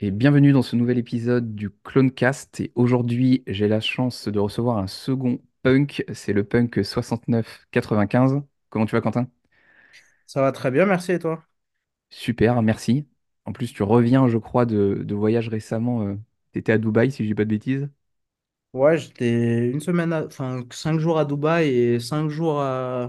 Et bienvenue dans ce nouvel épisode du Clonecast. Et aujourd'hui, j'ai la chance de recevoir un second punk. C'est le punk 6995. Comment tu vas, Quentin? Ça va très bien, merci et toi? Super, merci. En plus, tu reviens, je crois, de, de voyage récemment. tu étais à Dubaï, si je dis pas de bêtises. Ouais, j'étais une semaine, à- enfin cinq jours à Dubaï et cinq jours à,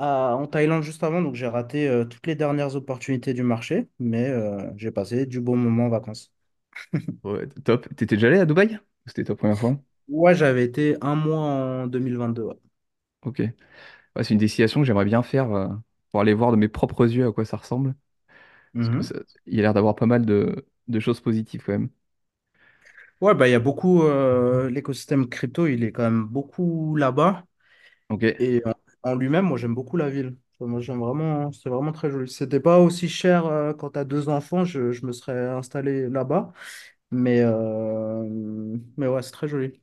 à- en Thaïlande juste avant, donc j'ai raté euh, toutes les dernières opportunités du marché, mais euh, j'ai passé du bon moment en vacances. Ouais, top. T'étais déjà allé à Dubaï? Ou C'était ta première fois? Ouais, j'avais été un mois en 2022. ouais. Ok. Ouais, c'est une destination que j'aimerais bien faire euh, pour aller voir de mes propres yeux à quoi ça ressemble. Parce que Mhm. ça- il y a l'air d'avoir pas mal de, de choses positives quand même. Ouais, bah il y a beaucoup, euh, l'écosystème crypto, il est quand même beaucoup là-bas Ok. et en lui-même, moi j'aime beaucoup la ville. Moi j'aime vraiment, c'est vraiment très joli. C'était pas aussi cher euh, quand t'as deux enfants, je, je me serais installé là-bas. Mais, euh, mais ouais, c'est très joli.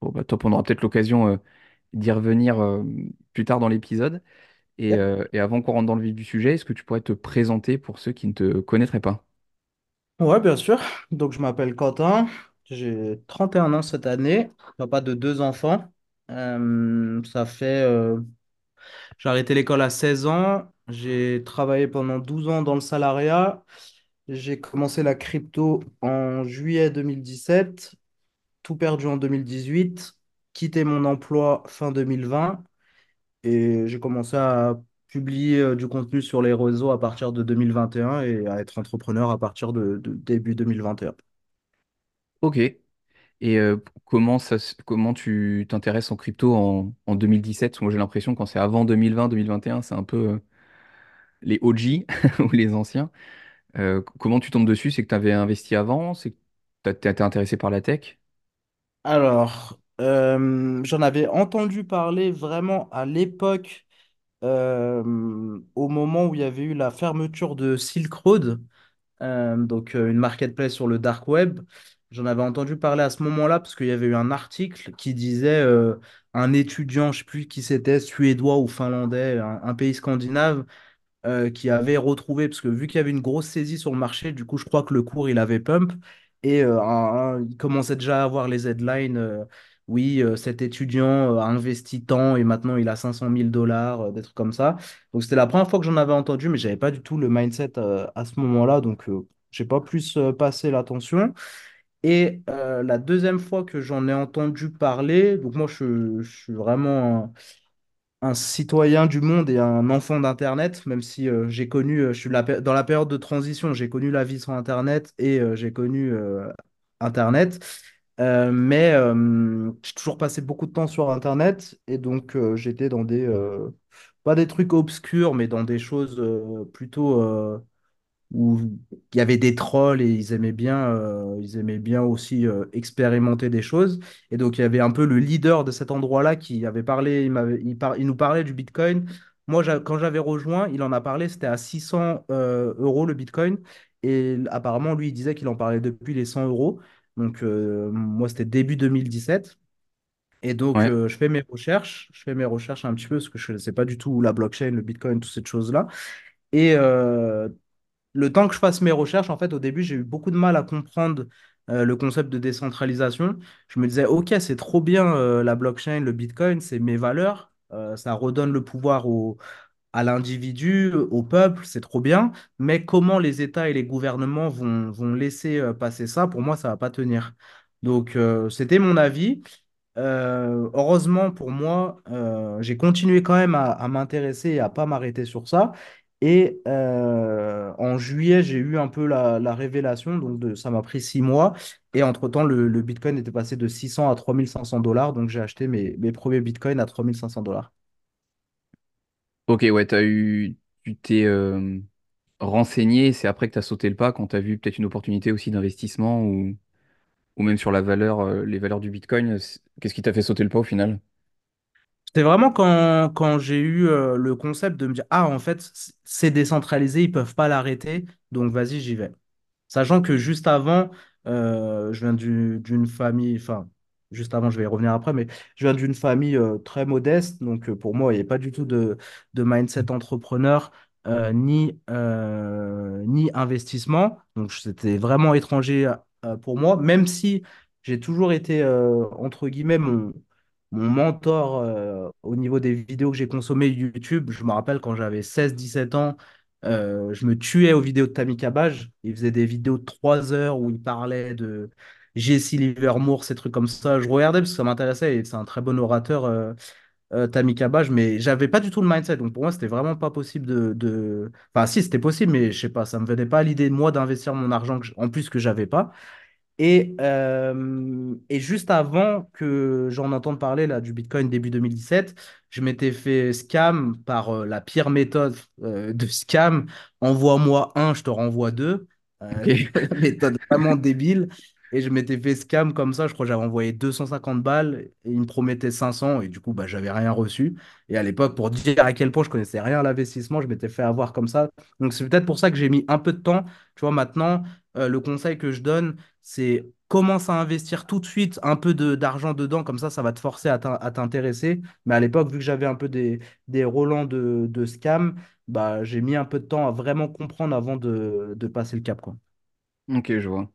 Bon, bah, top, on aura peut-être l'occasion euh, d'y revenir euh, plus tard dans l'épisode. Et, Yep. euh, et avant qu'on rentre dans le vif du sujet, est-ce que tu pourrais te présenter pour ceux qui ne te connaîtraient pas? Ouais, bien sûr. Donc, je m'appelle Quentin. J'ai 31 ans cette année, papa de deux enfants. Euh, ça fait. euh, j'ai arrêté l'école à 16 ans. J'ai travaillé pendant 12 ans dans le salariat. J'ai commencé la crypto en juillet 2017, tout perdu en 2018, quitté mon emploi fin 2020 et j'ai commencé à publier euh, du contenu sur les réseaux à partir de 2021 et à être entrepreneur à partir de, de début 2021. Ok. Et euh, comment ça, comment tu t'intéresses en crypto en, en 2017? Parce que Moi, j'ai l'impression quand c'est avant 2020, 2021, c'est un peu euh, les OG ou les anciens. Euh, comment tu tombes dessus? C'est que tu avais investi avant? C'est que tu été intéressé par la tech? Alors, j'en avais entendu parler vraiment à l'époque, au moment où il y avait eu la fermeture de Silk Road, donc une marketplace sur le dark web. J'en avais entendu parler à ce moment-là parce qu'il y avait eu un article qui disait euh, un étudiant, je ne sais plus qui c'était, suédois ou finlandais, un, pays scandinave, euh, qui avait retrouvé, parce que vu qu'il y avait une grosse saisie sur le marché, du coup, je crois que le cours, il avait pump. Et euh, il commençait déjà à avoir les headlines. oui, cet étudiant a investi tant et maintenant il a 500 000 dollars, des trucs comme ça. Donc, c'était la première fois que j'en avais entendu, mais j'avais pas du tout le mindset à ce moment-là. Donc, j'ai pas plus passé l'attention. Et euh, la deuxième fois que j'en ai entendu parler, donc moi, je, suis vraiment un citoyen du monde et un enfant d'Internet, même si euh, j'ai connu, euh, je suis dans la période de transition, j'ai connu la vie sans Internet et j'ai connu Internet. Mais j'ai toujours passé beaucoup de temps sur Internet et donc j'étais dans des, pas des trucs obscurs, mais dans des choses plutôt où il y avait des trolls et ils aimaient bien, euh, ils aimaient bien aussi euh, expérimenter des choses. Et donc, il y avait un peu le leader de cet endroit-là qui avait parlé, il, m'avait- il, par- il nous parlait du Bitcoin. Moi, j'a- quand j'avais rejoint, il en a parlé, c'était à 600 euh, euros le Bitcoin. Et apparemment, lui, il disait qu'il en parlait depuis les 100 euros. Donc, moi, c'était début 2017. Et donc, Ouais. euh, je fais mes recherches. Je fais mes recherches un petit peu parce que je ne sais pas du tout la blockchain, le Bitcoin, toutes ces choses-là. Et euh, le temps que je fasse mes recherches, en fait, au début, j'ai eu beaucoup de mal à comprendre euh, le concept de décentralisation. Je me disais, OK, c'est trop bien euh, la blockchain, le Bitcoin, c'est mes valeurs. Euh, ça redonne le pouvoir au, à l'individu, au peuple, c'est trop bien. Mais comment les États et les gouvernements vont, vont laisser passer ça, pour moi, ça va pas tenir. Donc, c'était mon avis. Heureusement pour moi, j'ai continué quand même à, à m'intéresser et à pas m'arrêter sur ça. Et euh, en juillet, j'ai eu un peu la, la révélation, donc ça m'a pris six mois. Et entre-temps, le, Bitcoin était passé de 600 à 3500 dollars, donc j'ai acheté mes, premiers Bitcoins à 3500 dollars. Ok, ouais, t'as eu, tu t'es, euh, renseigné, c'est après que tu as sauté le pas quand tu as vu peut-être une opportunité aussi d'investissement ou, ou même sur la valeur, euh, les valeurs du Bitcoin. Qu'est-ce qui t'a fait sauter le pas au final? C'était vraiment quand, j'ai eu euh, le concept de me dire, ah, en fait, c'est décentralisé, ils peuvent pas l'arrêter, donc vas-y, j'y vais. Sachant que juste avant, euh, je viens du- d'une famille, enfin, juste avant, je vais y revenir après, mais je viens d'une famille euh, très modeste. Donc, pour moi, il n'y avait pas du tout de, mindset entrepreneur, ni, investissement. Donc, c'était vraiment étranger pour moi, même si j'ai toujours été, entre guillemets, mon, mon mentor euh, au niveau des vidéos que j'ai consommées YouTube. Je me rappelle quand j'avais seize dix-sept ans. Euh, je me tuais aux vidéos de Tammy Cabage. Il faisait des vidéos de 3 heures où il parlait de Jesse Livermore, ces trucs comme ça. Je regardais parce que ça m'intéressait et c'est un très bon orateur, euh, euh, Tammy mais j'avais pas du tout le mindset. Donc pour moi, c'était vraiment pas possible de. Enfin, si, c'était possible, mais je sais pas, ça me venait pas à l'idée, moi, d'investir mon argent en plus que j'avais pas. Et, euh, et juste avant que j'en entende parler là, du Bitcoin début 2017, je m'étais fait scam par euh, la pire méthode euh, de scam. Envoie-moi un, je te renvoie deux. Méthode vraiment débile. Et je m'étais fait scam comme ça. Je crois que j'avais envoyé 250 balles et il me promettait 500. Et du coup, bah, j'avais rien reçu. Et à l'époque, pour dire à quel point je connaissais rien à l'investissement, je m'étais fait avoir comme ça. Donc c'est peut-être pour ça que j'ai mis un peu de temps. Tu vois, maintenant, euh, le conseil que je donne, c'est commence à investir tout de suite un peu d'argent dedans, comme ça, ça va te forcer à t'in- à t'intéresser. Mais à l'époque, vu que j'avais un peu des, des de, scam, bah, j'ai mis un peu de temps à vraiment comprendre avant de, passer le cap. Ok, je vois.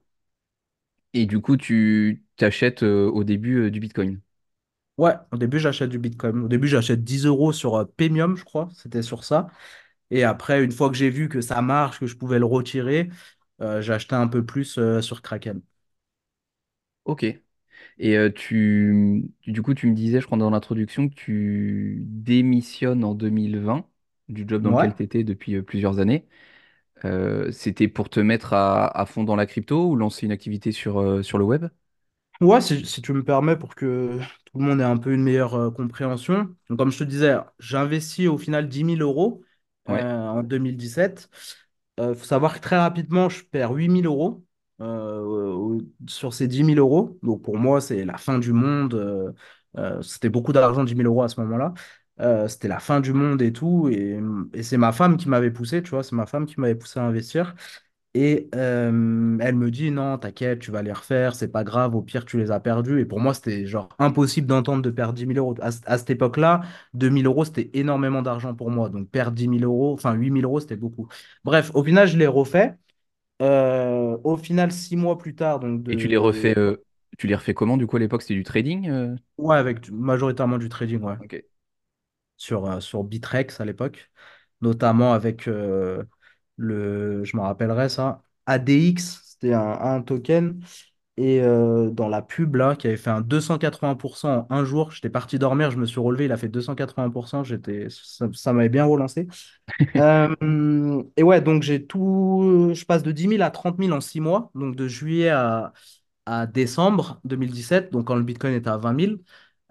Et du coup, tu t'achètes euh, au début euh, du Bitcoin. Ouais, au début, j'achète du Bitcoin. Au début, j'achète 10 euros sur euh, Premium, je crois. C'était sur ça. Et après, une fois que j'ai vu que ça marche, que je pouvais le retirer, euh, j'ai acheté un peu plus euh, sur Kraken. Ok. Et euh, tu, tu- du coup, tu me disais, je crois, dans l'introduction, que tu démissionnes en 2020 du job dans Ouais. lequel tu étais depuis euh, plusieurs années. Euh, c'était pour te mettre à, à fond dans la crypto ou lancer une activité sur, euh, sur le web? Ouais, si, si tu me permets, pour que tout le monde ait un peu une meilleure euh, compréhension. Donc, comme je te disais, j'ai investi au final dix mille euros Ouais. en 2017. Il faut savoir que très rapidement, je perds huit mille euros euh, au- sur ces dix mille euros. Donc, pour moi, c'est la fin du monde. euh, euh, c'était beaucoup d'argent, dix mille euros à ce moment-là. Euh, c'était la fin du monde et tout. Et, et c'est ma femme qui m'avait poussé, tu vois, c'est ma femme qui m'avait poussé à investir. Et euh, elle me dit, non, t'inquiète, tu vas les refaire, c'est pas grave, au pire, tu les as perdus. Et pour moi, c'était genre impossible d'entendre de perdre dix mille euros. À, cette époque-là, deux mille euros, c'était énormément d'argent pour moi. Donc, perdre dix mille euros, enfin huit mille euros, c'était beaucoup. Bref, au final, je l'ai refait. Euh, au final, six mois plus tard, donc Et tu les refais, euh, tu les refais comment? Du coup, à l'époque, c'était du trading? Ouais, avec majoritairement du trading, ouais. Ok. Sur, euh, sur Bitrex à l'époque. Notamment avec euh, le... Je me rappellerai ça. ADX, c'était un, un token. Et euh, dans la pub, là, qui avait fait un 280% en un jour, j'étais parti dormir, je me suis relevé, il a fait 280%, j'étais, ça, ça m'avait bien relancé. Euh, et ouais, donc j'ai tout, je passe de 10 000 à 30 000 en 6 mois, donc de juillet à, à décembre 2017, donc quand le Bitcoin était à 20 000.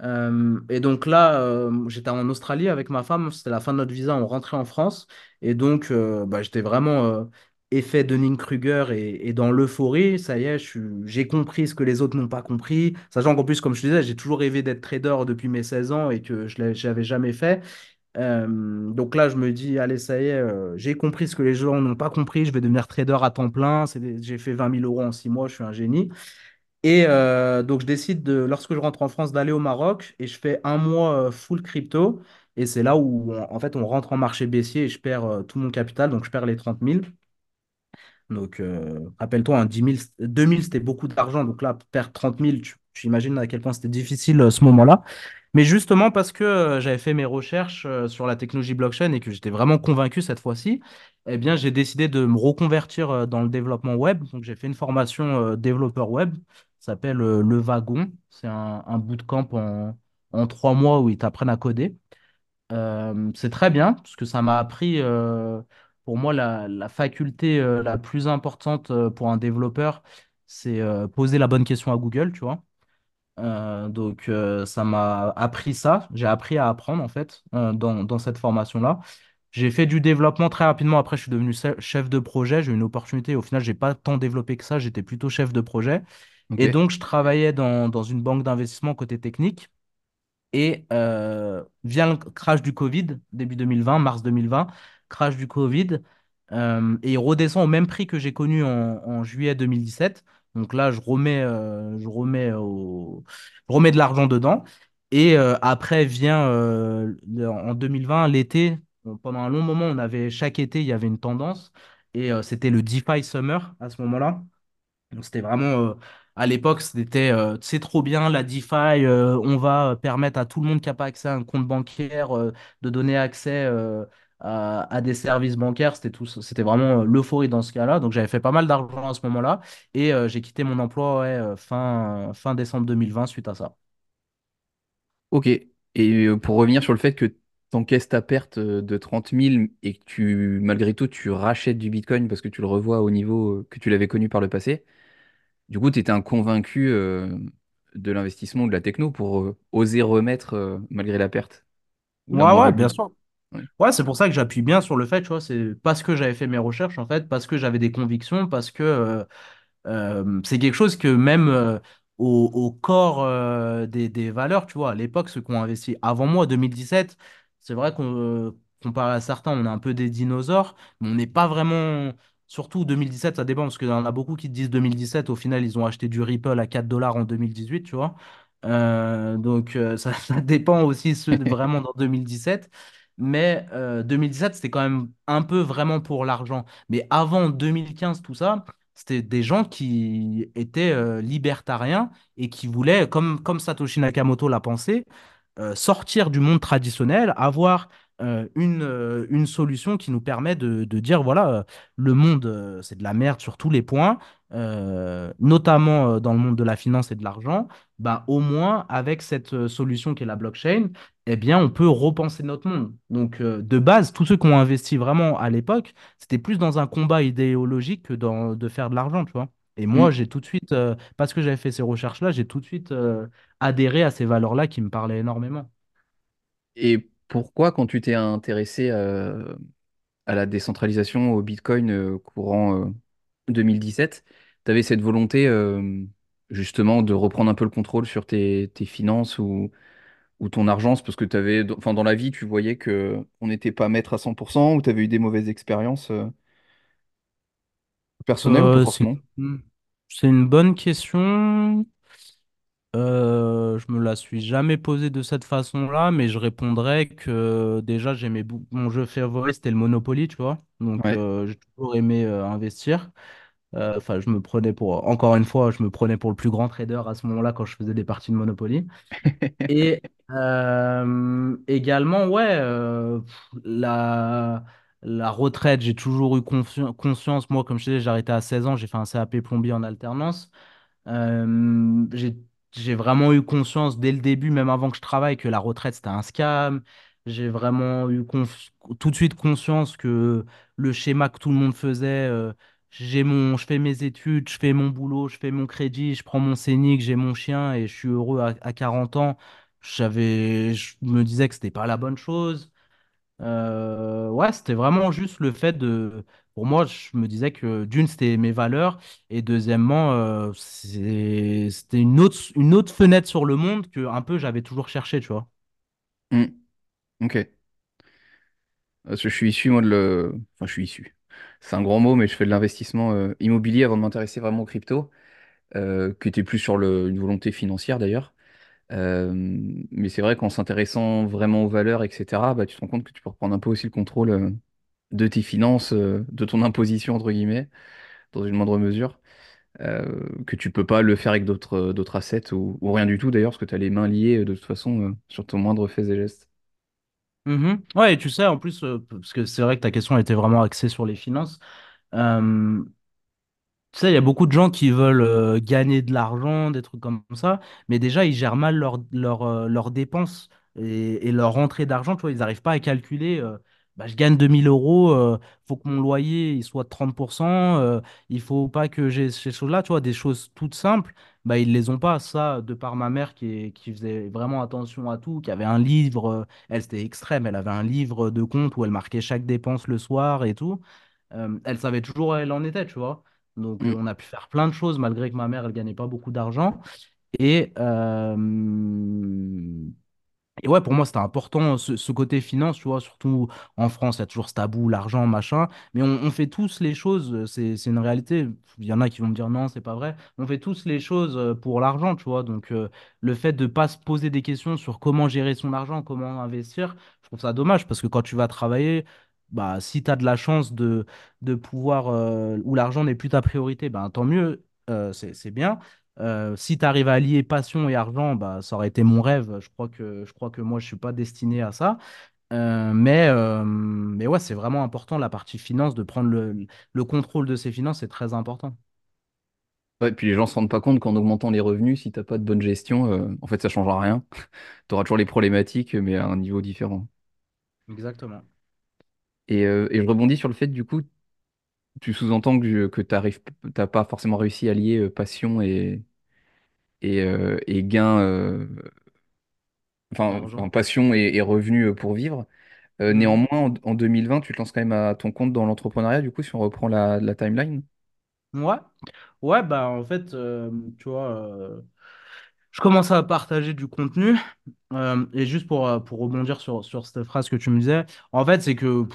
Euh, et donc là, euh, j'étais en Australie avec ma femme, c'était la fin de notre visa, on rentrait en France. Et donc, euh, bah, j'étais vraiment effet Dunning-Kruger et, et dans l'euphorie. Ça y est, j'ai compris ce que les autres n'ont pas compris. Sachant qu'en plus, comme je te disais, j'ai toujours rêvé d'être trader depuis mes 16 ans et que je ne l'avais jamais fait. Donc là, je me dis, allez, ça y est, j'ai compris ce que les gens n'ont pas compris, je vais devenir trader à temps plein. J'ai fait vingt mille euros en 6 mois, je suis un génie. Et euh, donc, je décide, de, lorsque je rentre en France, d'aller au Maroc et je fais un mois euh, full crypto. Et c'est là où, en fait, on rentre en marché baissier et je perds euh, tout mon capital. Donc, je perds les trente mille Donc, rappelle-toi, hein, 10 000, 2 000, c'était beaucoup d'argent. Donc là, perdre trente mille tu, tu imagines à quel point c'était difficile ce moment-là. Mais justement, parce que j'avais fait mes recherches sur la technologie blockchain et que j'étais vraiment convaincu cette fois-ci, eh bien, j'ai décidé de me reconvertir dans le développement web. Donc, j'ai fait une formation développeur web. S'appelle euh, Le Wagon. C'est un, un bootcamp en, en trois mois où ils t'apprennent à coder. Euh, c'est très bien parce que ça m'a appris, euh, pour moi, la, la faculté euh, la plus importante pour un développeur, c'est poser la bonne question à Google, tu vois. Donc, ça m'a appris ça. J'ai appris à apprendre, en fait, dans, dans cette formation-là. J'ai fait du développement très rapidement. Après, je suis devenu chef de projet. J'ai eu une opportunité. Au final, j'ai pas tant développé que ça. J'étais plutôt chef de projet. Et donc, je travaillais dans, dans une banque d'investissement côté technique. Et euh, vient le crash du Covid, début 2020, mars 2020, crash du Covid, euh, et il redescend au même prix que j'ai connu en, en juillet 2017. Donc là, je remets, euh, je remets, je remets de l'argent dedans. Et après vient en 2020, l'été. Pendant un long moment, on avait chaque été, il y avait une tendance. Et c'était le DeFi Summer à ce moment-là. Donc, C'était vraiment, à l'époque, c'était euh, c'est trop bien la DeFi, euh, on va permettre à tout le monde qui n'a pas accès à un compte bancaire euh, de donner accès euh, à, des services bancaires. C'était tout, c'était vraiment euh, l'euphorie dans ce cas-là. Donc j'avais fait pas mal d'argent à ce moment-là et euh, j'ai quitté mon emploi euh, fin, décembre 2020 suite à ça. Ok. Et euh, pour revenir sur le fait que tu encaisses ta perte euh, de trente mille et que tu, malgré tout, tu rachètes du Bitcoin parce que tu le revois au niveau euh, que tu l'avais connu par le passé, du coup, tu étais un convaincu euh, de l'investissement ou de la techno pour euh, oser remettre euh, malgré la perte ou la Ouais, ouais, bien sûr. Ouais. Ouais, c'est pour ça que j'appuie bien sur le fait, tu vois, c'est parce que j'avais fait mes recherches, en fait, parce que j'avais des convictions, parce que c'est quelque chose que même au, au corps des, des valeurs, tu vois, à l'époque, ceux qui ont investi avant moi, 2017, c'est vrai qu'on, comparé à certains, on est un peu des dinosaures, mais on n'est pas vraiment, surtout 2017, ça dépend, parce qu'il y en a beaucoup qui disent 2017, au final, ils ont acheté du Ripple à 4 dollars en 2018, tu vois. Euh, donc, euh, ça, dépend aussi ceux de- vraiment dans 2017. Mais euh, 2017, c'était quand même un peu vraiment pour l'argent. Mais avant 2015, tout ça, c'était des gens qui étaient euh, libertariens et qui voulaient, comme, Satoshi Nakamoto l'a pensé, euh, sortir du monde traditionnel, avoir euh, une, euh, une solution qui nous permet de, de dire, voilà, euh, le monde, c'est de la merde sur tous les points, euh, notamment dans le monde de la finance et de l'argent. Bah, au moins, avec cette solution qui est la blockchain, eh bien, on peut repenser notre monde. Donc, euh, de base, tous ceux qui ont investi vraiment à l'époque, c'était plus dans un combat idéologique que dans de faire de l'argent, tu vois. Et moi, Mm. j'ai tout de suite, euh, parce que j'avais fait ces recherches-là, j'ai tout de suite adhéré à ces valeurs-là qui me parlaient énormément. Et pourquoi, quand tu t'es intéressé euh, à la décentralisation, au Bitcoin euh, courant euh, 2017, tu avais cette volonté euh, justement de reprendre un peu le contrôle sur tes, tes finances ou, ou ton argent, parce que tu avais, enfin, dans la vie, tu voyais que on n'était pas maître à 100% ou tu avais eu des mauvaises expériences euh, personnelles ou pas Euh, c'est forcément? une c'est une bonne question. Euh, je me la suis jamais posée de cette façon-là, mais je répondrais que déjà, j'aimais bou- mon jeu favori, c'était le Monopoly, tu vois. Donc, Ouais. euh, j'ai toujours aimé euh, investir. Euh, Enfin, je me prenais pour, encore une fois, je me prenais pour le plus grand trader à ce moment-là quand je faisais des parties de Monopoly. Et euh, également, ouais, euh, pff, la, la retraite, j'ai toujours eu confi- conscience. Moi, comme je te disais, j'ai arrêté à 16 ans, j'ai fait un CAP plombier en alternance. Euh, j'ai, j'ai vraiment eu conscience dès le début, même avant que je travaille, que la retraite, c'était un scam. J'ai vraiment eu tout de suite conscience que le schéma que tout le monde faisait, euh, j'ai mon, je fais mes études, je fais mon boulot, je fais mon crédit, je prends mon scénic, j'ai mon chien et je suis heureux à, à 40 ans. J'avais, je me disais que c'était pas la bonne chose. Euh, ouais, c'était vraiment juste le fait de. Pour moi, je me disais que d'une, c'était mes valeurs, et deuxièmement, euh, c'est- c'était une autre, fenêtre sur le monde que un peu j'avais toujours cherché, tu vois. Mm. Ok. Je suis issu, moi, de le... Enfin, je suis issu. C'est un grand mot, mais je fais de l'investissement euh, immobilier avant de m'intéresser vraiment aux crypto, qui était plus sur le- une volonté financière d'ailleurs. Euh, mais c'est vrai qu'en s'intéressant vraiment aux valeurs, etc., bah, tu te rends compte que tu peux reprendre un peu aussi le contrôle euh, de tes finances, euh, de ton imposition, entre guillemets, dans une moindre mesure, que tu peux pas le faire avec d'autres d'autres assets ou, rien du tout d'ailleurs, parce que tu as les mains liées de toute façon sur ton moindre fait et geste. Mhm. Ouais, et tu sais, en plus, parce que c'est vrai que ta question était vraiment axée sur les finances. Tu sais, il y a beaucoup de gens qui veulent euh, gagner de l'argent, des trucs comme ça, mais déjà, ils gèrent mal leurs leurs, euh, leurs dépenses et, leur rentrée d'argent, tu vois, ils n'arrivent pas à calculer. euh, bah, je gagne 2000 euros, euh, faut que mon loyer il soit de 30%, euh, il faut pas que j'ai ces choses-là, tu vois, des choses toutes simples, bah, ils les ont pas. Ça, de par ma mère qui, qui faisait vraiment attention à tout, qui avait un livre, elle c'était extrême, elle avait un livre de compte où elle marquait chaque dépense le soir et tout. Elle savait toujours où elle en était, tu vois. Donc, Mm. on a pu faire plein de choses malgré que ma mère, elle gagnait pas beaucoup d'argent. Et, euh, et ouais, pour moi, c'était important ce, ce côté finance, tu vois, surtout en France, il y a toujours ce tabou, l'argent, machin. Mais on, on fait tous les choses, c'est, c'est une réalité. Il y en a qui vont me dire non, c'est pas vrai. On fait tous les choses euh, pour l'argent, tu vois. Donc, euh, le fait de pas se poser des questions sur comment gérer son argent, comment investir, je trouve ça dommage parce que quand tu vas travailler, bah, si tu as de la chance de, de pouvoir, euh, où l'argent n'est plus ta priorité, ben, tant mieux, euh, c'est, bien. Euh, si tu arrives à allier passion et argent, bah, ça aurait été mon rêve. Je crois que, je crois que moi, je suis pas destiné à ça. Euh, mais, euh, mais ouais, c'est vraiment important la partie finance, de prendre le, le contrôle de ses finances, c'est très important. Ouais, puis les gens se rendent pas compte qu'en augmentant les revenus, si t'as pas de bonne gestion, euh, en fait, ça changera rien. Tu auras toujours les problématiques, mais à un niveau différent. Exactement. Et, euh, et je rebondis sur le fait, du coup, tu sous-entends que, que t'arrives, t'as pas forcément réussi à lier euh, passion et, et, euh, et gain, euh, enfin, passion et, et revenus euh, pour vivre. Euh, Mhm. néanmoins, en, en 2020, tu te lances quand même à ton compte dans l'entrepreneuriat, du coup, si on reprend la, la timeline? Ouais, ouais, bah en fait, euh, tu vois, euh, je commence à partager du contenu. euh, et juste pour, euh, pour rebondir sur, sur cette phrase que tu me disais, en fait, c'est que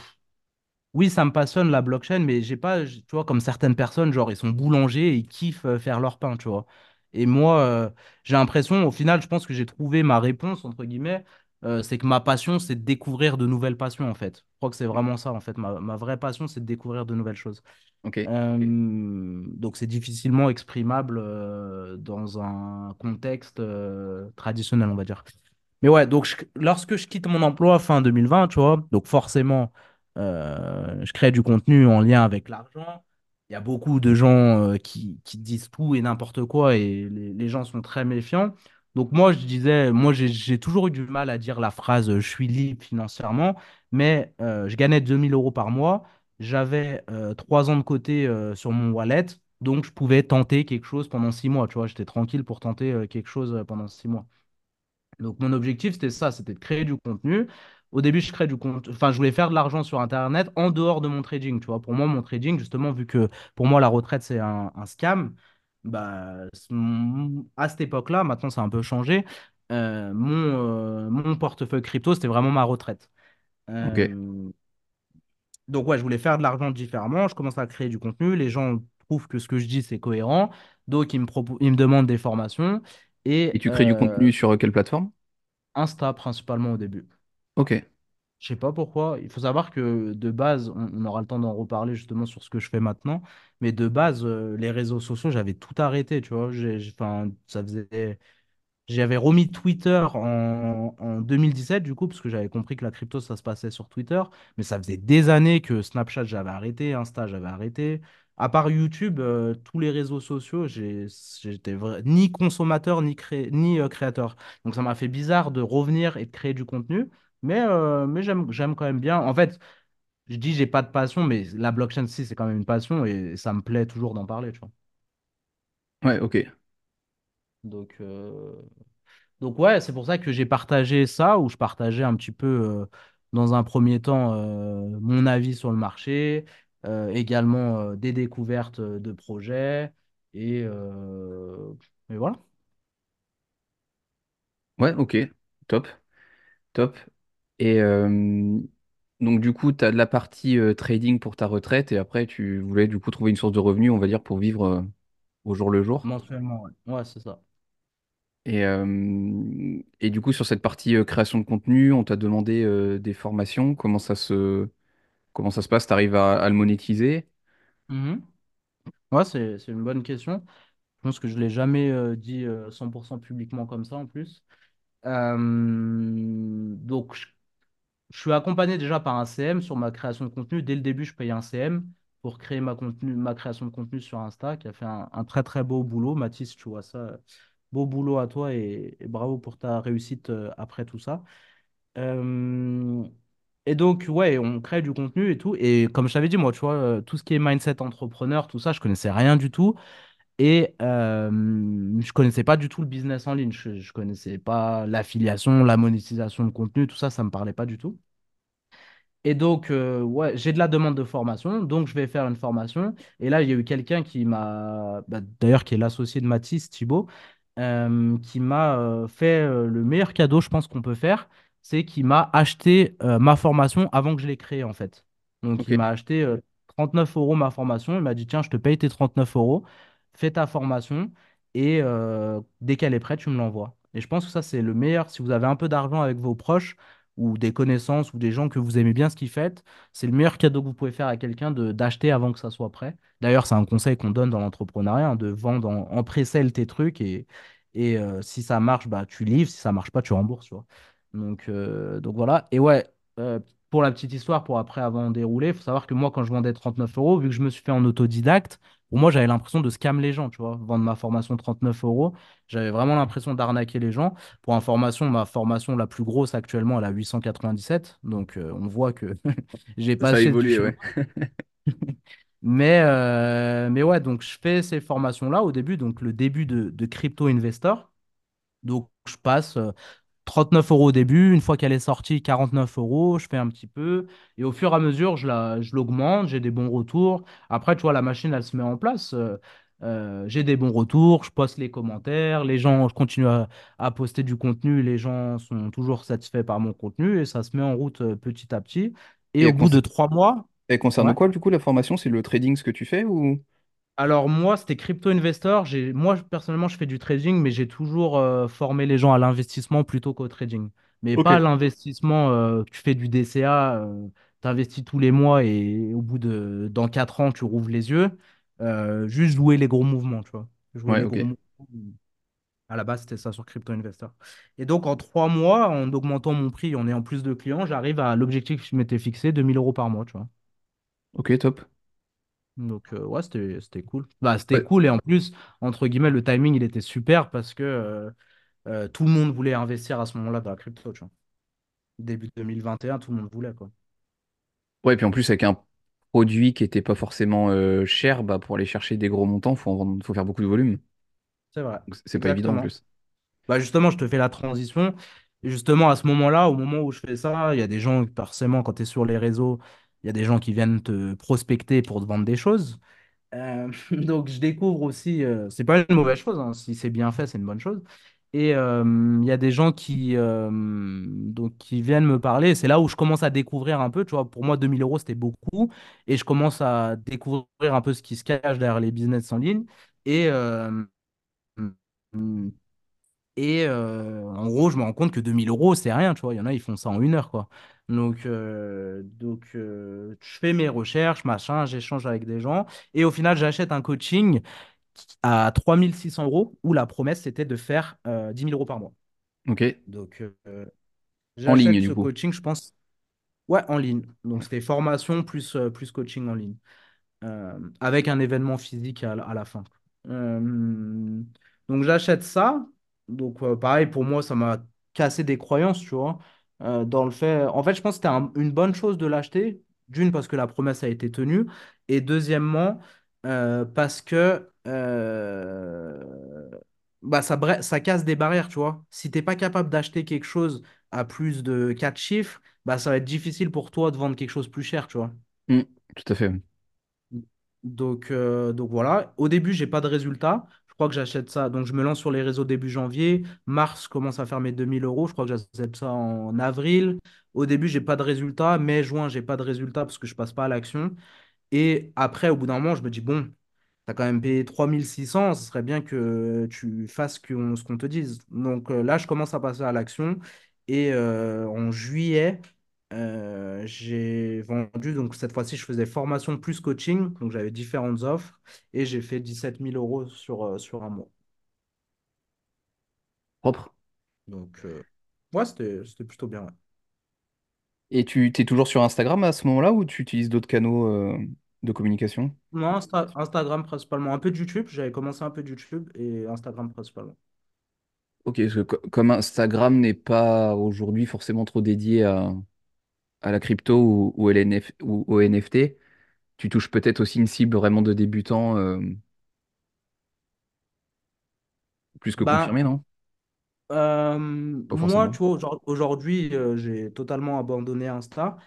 Oui, ça me passionne la blockchain, mais j'ai pas, j- tu vois, comme certaines personnes, genre, ils sont boulangers et ils kiffent euh, faire leur pain, tu vois. Et moi, euh, j'ai l'impression, au final, je pense que j'ai trouvé ma réponse, entre guillemets, euh, c'est que ma passion, c'est de découvrir de nouvelles passions, en fait. Je crois que c'est vraiment ça, en fait. Ma, ma vraie passion, c'est de découvrir de nouvelles choses. Ok. Euh, donc, c'est difficilement exprimable euh, dans un contexte euh, traditionnel, on va dire. Mais ouais, donc je- lorsque je quitte mon emploi fin 2020, tu vois, donc forcément, je crée du contenu en lien avec l'argent. Il y a beaucoup de gens euh, qui, disent tout et n'importe quoi et les, gens sont très méfiants. Donc moi, je disais, moi, j'ai toujours eu du mal à dire la phrase euh, je suis libre financièrement, mais euh, je gagnais 2000 euros par mois. J'avais euh, trois ans de côté euh, sur mon wallet, donc je pouvais tenter quelque chose pendant six mois. Tu vois, j'étais tranquille pour tenter euh, quelque chose euh, pendant six mois. Donc, mon objectif, c'était ça, c'était de créer du contenu. Au début, je crée du contenu, enfin, je voulais faire de l'argent sur Internet en dehors de mon trading, tu vois. Pour moi, mon trading, justement, vu que pour moi, la retraite, c'est un, un scam, bah, à cette époque-là, maintenant, ça a un peu changé. euh, mon, euh, mon portefeuille crypto, c'était vraiment ma retraite. Ok. Euh, donc, ouais, je voulais faire de l'argent différemment. Je commence à créer du contenu. Les gens trouvent que ce que je dis, c'est cohérent. Donc, ils me ils me demandent des formations. Et Et tu crées du contenu sur euh, quelle plateforme? Insta, principalement au début. Ok. Je sais pas pourquoi. Il faut savoir que de base, on, aura le temps d'en reparler justement sur ce que je fais maintenant. Mais de base, euh, les réseaux sociaux, j'avais tout arrêté, tu vois. Enfin, ça faisait j'avais remis Twitter en, en 2017, du coup, parce que j'avais compris que la crypto, ça se passait sur Twitter. Mais ça faisait des années que Snapchat, j'avais arrêté, Insta, j'avais arrêté. À part YouTube, euh, tous les réseaux sociaux, j'étais ni consommateur, ni, cré- ni euh, créateur. Donc ça m'a fait bizarre de revenir et de créer du contenu. Mais, euh, mais j'aime, j'aime quand même bien. En fait, je dis j'ai pas de passion, mais la blockchain, si, c'est quand même une passion et ça me plaît toujours d'en parler, tu vois. Ouais, ok. Donc, euh, Donc ouais, c'est pour ça que j'ai partagé ça, où je partageais un petit peu euh, dans un premier temps euh, mon avis sur le marché, euh, également euh, des découvertes de projets, et, euh, et voilà. Ouais, ok. Top. Top. Et donc, du coup, tu as de la partie trading pour ta retraite et après, tu voulais du coup trouver une source de revenus, on va dire, pour vivre au jour le jour. Mensuellement, ouais. Ouais, c'est ça. Et, euh, et du coup, sur cette partie euh, création de contenu, on t'a demandé euh, des formations. Comment ça se, comment ça se passe? Tu arrives à, à le monétiser? Mhm. Ouais, c'est, c'est une bonne question. Je pense que je ne l'ai jamais euh, dit euh, 100% publiquement comme ça en plus. Euh, donc, Je suis accompagné déjà par un CM sur ma création de contenu. Dès le début, je paye un CM pour créer ma, création de contenu sur Insta, qui a fait un, très très beau boulot. Mathis, tu vois ça. Beau boulot à toi et, et bravo pour ta réussite euh, après tout ça. Euh, Et donc, ouais, on crée du contenu et tout. Et comme je t'avais dit, moi, tu vois, euh, tout ce qui est mindset entrepreneur, tout ça, je connaissais rien du tout. Et euh, je connaissais pas du tout le business en ligne. Je, je connaissais pas l'affiliation, la monétisation de contenu, tout ça, ça me parlait pas du tout. Et donc, euh, ouais, j'ai de la demande de formation, donc je vais faire une formation. Et là, il y a eu quelqu'un qui m'a, bah, d'ailleurs, qui est l'associé de Mathis, Thibaut, euh, qui m'a euh, fait le meilleur cadeau, je pense, qu'on peut faire, c'est qu'il m'a acheté ma formation avant que je l'ai créée, en fait. Donc, il m'a acheté euh, 39 euros ma formation. Il m'a dit, tiens, je te paye tes 39 euros, fais ta formation, et euh, dès qu'elle est prête, tu me l'envoies. Et je pense que ça, c'est le meilleur. Si vous avez un peu d'argent avec vos proches, ou des connaissances ou des gens que vous aimez bien ce qu'ils font, c'est le meilleur cadeau que vous pouvez faire à quelqu'un d'acheter avant que ça soit prêt. D'ailleurs, c'est un conseil qu'on donne dans l'entrepreneuriat, hein, de vendre en, en pré-sale tes trucs et, et euh, si ça marche, bah, tu livres, si ça marche pas, tu rembourses. Donc, euh, donc voilà. Et ouais, pour la petite histoire, pour après avant dérouler, il faut savoir que moi, quand je vendais 39 euros, vu que je me suis fait en autodidacte, pour moi, j'avais l'impression de scam les gens, tu vois. Vendre ma formation 39 euros, j'avais vraiment l'impression d'arnaquer les gens. Pour information, ma formation la plus grosse actuellement, elle a 897. Donc, euh, on voit que j'ai Ça a passé du évolué, chemin. ouais. Mais, euh, mais ouais, donc je fais ces formations-là au début, donc le début de, de Crypto Investor. Donc, je passe euh, 39 euros au début. Une fois qu'elle est sortie, 49 euros. Je fais un petit peu. Et au fur et à mesure, je la, je l'augmente. J'ai des bons retours. Après, tu vois, la machine, elle se met en place. Euh, euh, j'ai des bons retours. Je poste les commentaires. Les gens, je continue à, à poster du contenu. Les gens sont toujours satisfaits par mon contenu. Et ça se met en route euh, petit à petit. Et Et au bout de trois mois, elle concerne ouais. quoi, du coup, la formation? C'est le trading, ce que tu fais ou... Alors moi, c'était Crypto Investor. J'ai, moi, personnellement, je fais du trading, mais j'ai toujours euh, formé les gens à l'investissement plutôt qu'au trading. Mais Ok. pas à l'investissement, euh, tu fais du DCA, tu investis tous les mois et au bout de, dans 4 ans, tu rouvres les yeux. Euh, juste jouer les gros mouvements, tu vois. Jouer Ouais, les ok. gros mouvements. À la base, c'était ça sur Crypto Investor. Et donc, en 3 mois, en augmentant mon prix, en ayant plus de clients, j'arrive à l'objectif que je m'étais fixé, 2000 euros par mois, tu vois. Ok, top. Donc, euh, ouais, c'était, c'était cool. Bah, c'était Ouais, cool. Et en plus, entre guillemets, le timing, il était super parce que euh, euh, tout le monde voulait investir à ce moment-là dans la crypto, tu vois. Début 2021, tout le monde voulait, quoi. ouais, puis en plus, avec un produit qui était pas forcément euh, cher, bah, pour aller chercher des gros montants, faut en vendre- faut faire beaucoup de volume. C'est vrai. C'est pas évident en plus. Bah, justement, je te fais la transition. Et justement, à ce moment-là, au moment où je fais ça, il y a des gens, forcément, quand tu es sur les réseaux, il y a des gens qui viennent te prospecter pour te vendre des choses. Euh, donc, je découvre aussi, euh, c'est pas une mauvaise chose, hein, si c'est bien fait, c'est une bonne chose. Et euh, il y a des gens qui, euh, donc, qui viennent me parler. C'est là où je commence à découvrir un peu. Tu vois, pour moi, 2000 euros, c'était beaucoup. Et je commence à découvrir un peu ce qui se cache derrière les business en ligne. Et, et en gros, je me rends compte que 2000 euros, c'est rien. Il y en a, ils font ça en une heure, quoi. Donc, euh, donc euh, je fais mes recherches, machin, j'échange avec des gens. Et au final, j'achète un coaching à 3600 euros où la promesse c'était de faire euh, 10 000 euros par mois. Ok. Donc euh, En ligne, j'achète du ce coup. coaching, je pense, ouais, en ligne. Donc c'était formation plus, euh, plus coaching en ligne euh, avec un événement physique à, la à la fin. Euh, donc j'achète ça. Donc euh, pareil, pour moi, ça m'a cassé des croyances, tu vois, euh, dans le fait... En fait, je pense que c'était un- une bonne chose de l'acheter. D'une, parce que la promesse a été tenue. Et deuxièmement, euh, parce que euh, bah, ça, ça casse des barrières, tu vois. Si t'es pas capable d'acheter quelque chose à plus de 4 chiffres, bah, ça va être difficile pour toi de vendre quelque chose plus cher, tu vois. Hmm, tout à fait. Donc, euh, donc voilà. Au début, j'ai pas de résultat. Crois que j'achète ça. Donc, je me lance sur les réseaux début janvier. Mars, commence à faire mes 2000 euros. Je crois que j'achète ça en avril. Au début, j'ai pas de résultat. Mai, juin, j'ai pas de résultat parce que je passe pas à l'action. Et après, au bout d'un moment, je me dis, bon, tu as quand même payé 3600, ce serait bien que tu fasses ce qu'on te dise. Donc euh, là, je commence à passer à l'action. Et euh, en juillet, euh, j'ai vendu, donc cette fois-ci, je faisais formation plus coaching. Donc j'avais différentes offres. Et j'ai fait 17 000 euros sur, euh, sur un mois. Propre. Donc euh, ouais, c'était, c'était plutôt bien. ouais. Et tu t'es toujours sur Instagram à ce moment-là ou tu utilises d'autres canaux euh, de communication? Non, Insta- Instagram principalement. Un peu de YouTube. J'avais commencé un peu de YouTube et Instagram principalement. Ok, parce que co- comme Instagram n'est pas aujourd'hui forcément trop dédié à, à la crypto ou, ou, LNF, ou au NFT, tu touches peut-être aussi une cible vraiment de débutants euh, plus que Ben, confirmée, non? euh, Pas moi, forcément. tu vois, aujourd- aujourd'hui, euh, j'ai totalement abandonné Insta.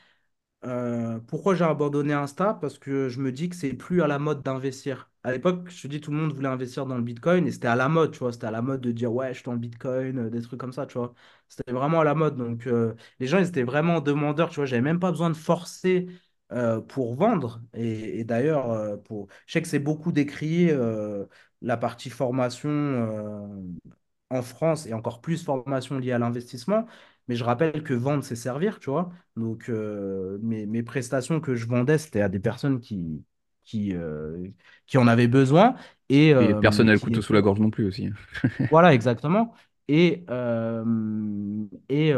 Euh, pourquoi j'ai abandonné Insta? Parce que je me dis que c'est plus à la mode d'investir. À l'époque, je te dis, tout le monde voulait investir dans le Bitcoin et c'était à la mode, tu vois. C'était à la mode de dire, ouais, je dans le Bitcoin, euh, des trucs comme ça, tu vois. C'était vraiment à la mode. Donc, euh, les gens, ils étaient vraiment demandeurs, tu vois. J'avais même pas besoin de forcer euh, pour vendre. Et, d'ailleurs, je sais que c'est beaucoup décrié la partie formation en France et encore plus formation liée à l'investissement. Mais je rappelle que vendre, c'est servir, tu vois. Donc, mes prestations que je vendais, c'était à des personnes qui, qui, euh, qui en avaient besoin et Et personne euh, n'a le couteau sous la gorge non plus aussi. voilà, exactement. Et, euh, et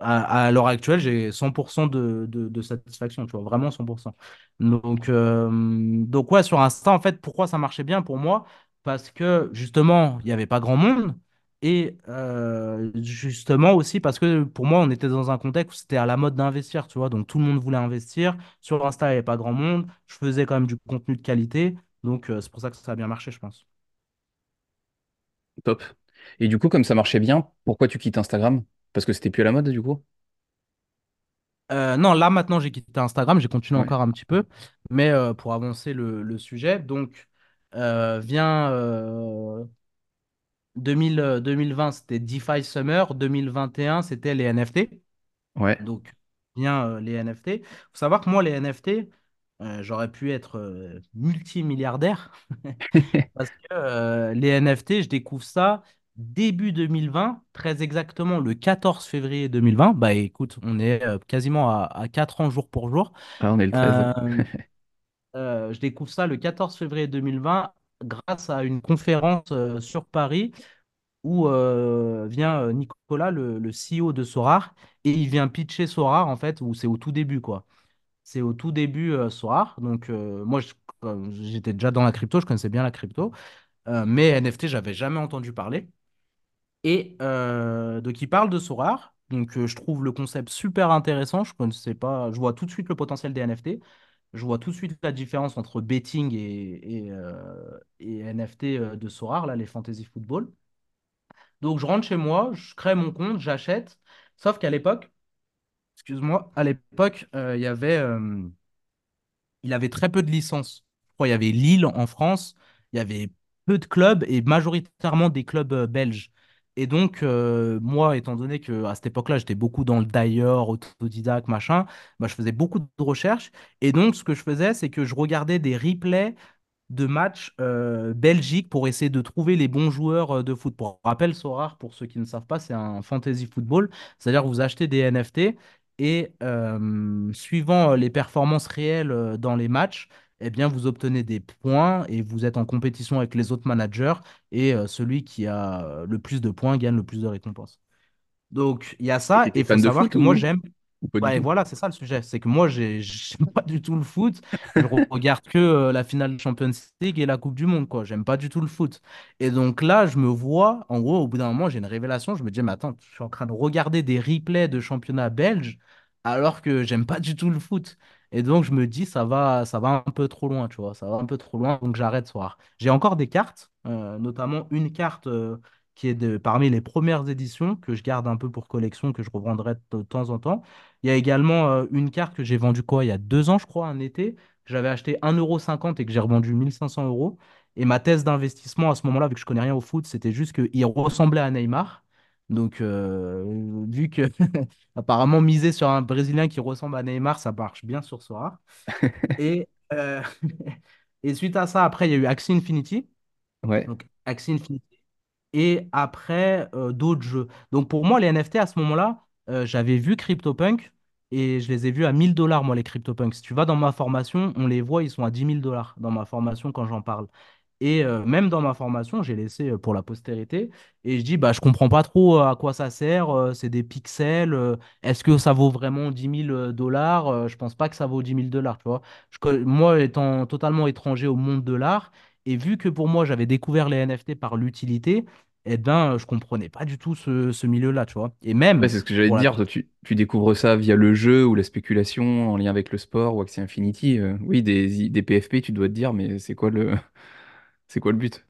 à, à l'heure actuelle, j'ai 100% de, de, de satisfaction, tu vois, vraiment 100%. Donc, donc ouais, sur Insta, en fait, pourquoi ça marchait bien pour moi? Parce que justement, il n'y avait pas grand monde. Et euh, justement aussi parce que pour moi, on était dans un contexte où c'était à la mode d'investir, tu vois. Donc, tout le monde voulait investir. Sur Insta, il n'y avait pas grand monde. Je faisais quand même du contenu de qualité. Donc, euh, c'est pour ça que ça a bien marché, je pense. Top. Et du coup, comme ça marchait bien, pourquoi tu quittes Instagram? Parce que c'était plus à la mode, du coup? Euh, non, là maintenant j'ai quitté Instagram, j'ai continué Ouais. encore un petit peu, mais euh, pour avancer le, le sujet, donc euh, vient 2000, euh, 2020 c'était DeFi Summer, 2021 c'était les NFT, Ouais. donc vient euh, les NFT. faut savoir que moi les NFT, euh, j'aurais pu être euh, multimilliardaire parce que les NFT, je découvre ça début 2020, très exactement le 14 février 2020. Bah écoute, on est quasiment à, à 4 ans jour pour jour. Ah, on est le 13. Euh, euh, je découvre ça le 14 février 2020 grâce à une conférence euh, sur Paris où euh, vient euh, Nicolas, le, CEO de Sorar, et il vient pitcher Sorar, en fait, où c'est au tout début, quoi. C'est au tout début euh, Sorar. Donc, moi, j'étais déjà dans la crypto, je connaissais bien la crypto, mais NFT, j'avais jamais entendu parler. Et donc, il parle de Sorar. Donc, je trouve le concept super intéressant. Je connaissais pas, je vois tout de suite le potentiel des NFT. Je vois tout de suite la différence entre betting et, et, euh, NFT euh, de Sorare, là, les fantasy football. Donc, je rentre chez moi, je crée mon compte, j'achète. Sauf qu'à l'époque, excuse-moi, à l'époque, euh, il y avait, il avait très peu de licences. Qu'il y avait Lille en France, il y avait peu de clubs et majoritairement des clubs belges. Et donc, euh, moi, étant donné que à cette époque-là, j'étais beaucoup dans le d'ailleurs, autodidacte, machin, bah, je faisais beaucoup de recherches. Et donc, ce que je faisais, c'est que je regardais des replays de matchs euh, Belgique pour essayer de trouver les bons joueurs euh, de foot. Pour rappel, Sorare, pour ceux qui ne savent pas, c'est un fantasy football, c'est-à-dire vous achetez des NFT et euh, suivant les performances réelles dans les matchs, eh bien, vous obtenez des points et vous êtes en compétition avec les autres managers et euh, celui qui a euh, le plus de points gagne le plus de récompenses. Donc, il y a Et ça et il faut savoir foot que moi, j'aime Ouais, tout? voilà, c'est ça le sujet. C'est que moi, j'ai, j'aime pas du tout le foot. Je regarde que euh, la finale de Champions League et la Coupe du Monde, quoi. J'aime pas du tout le foot. Et donc là, je me vois, en gros, au bout d'un moment, j'ai une révélation. Je me dis, mais attends, je suis en train de regarder des replays de championnat belge alors que j'aime pas du tout le foot. Et donc, je me dis, ça va, ça va un peu trop loin, tu vois. Ça va un peu trop loin, donc j'arrête ce soir. J'ai encore des cartes, euh, notamment une carte euh, qui est de, parmi les premières éditions que je garde un peu pour collection, que je revendrai de temps en temps. Il y a également euh, une carte que j'ai vendue quoi, il y a deux ans, je crois, un été, que j'avais acheté un euro cinquante et que j'ai revendu 1500 euros. Et ma thèse d'investissement à ce moment-là, vu que je connais rien au foot, c'était juste qu'il ressemblait à Neymar. Donc, euh, vu que apparemment miser sur un Brésilien qui ressemble à Neymar, ça marche bien sur Sora. Et, euh, et suite à ça, après, il y a eu Axie Infinity. Ouais. Donc, Axie Infinity et après euh, d'autres jeux. Donc pour moi, les NFT à ce moment-là, j'avais vu CryptoPunk et je les ai vus à 1000 dollars, moi, les CryptoPunks. Si tu vas dans ma formation, on les voit, ils sont à dix mille dollars dans ma formation quand j'en parle. Et euh, même dans ma formation, j'ai laissé euh, pour la postérité. Et je dis, bah, je comprends pas trop euh, à quoi ça sert. euh, c'est des pixels. euh, est-ce que ça vaut vraiment dix mille euh, dollars? Je pense pas que ça vaut dix mille dollars, tu vois. Je co- moi, étant totalement étranger au monde de l'art, et vu que pour moi, j'avais découvert les NFT par l'utilité, eh ben, je comprenais pas du tout ce, ce milieu-là, tu vois. Et Ouais, même, c'est ce que j'allais te la dire. Toi, tu, tu découvres ça via le jeu ou la spéculation en lien avec le sport ou Axie Infinity. oui, des, des PFP, tu dois te dire, mais c'est quoi le, c'est quoi le but?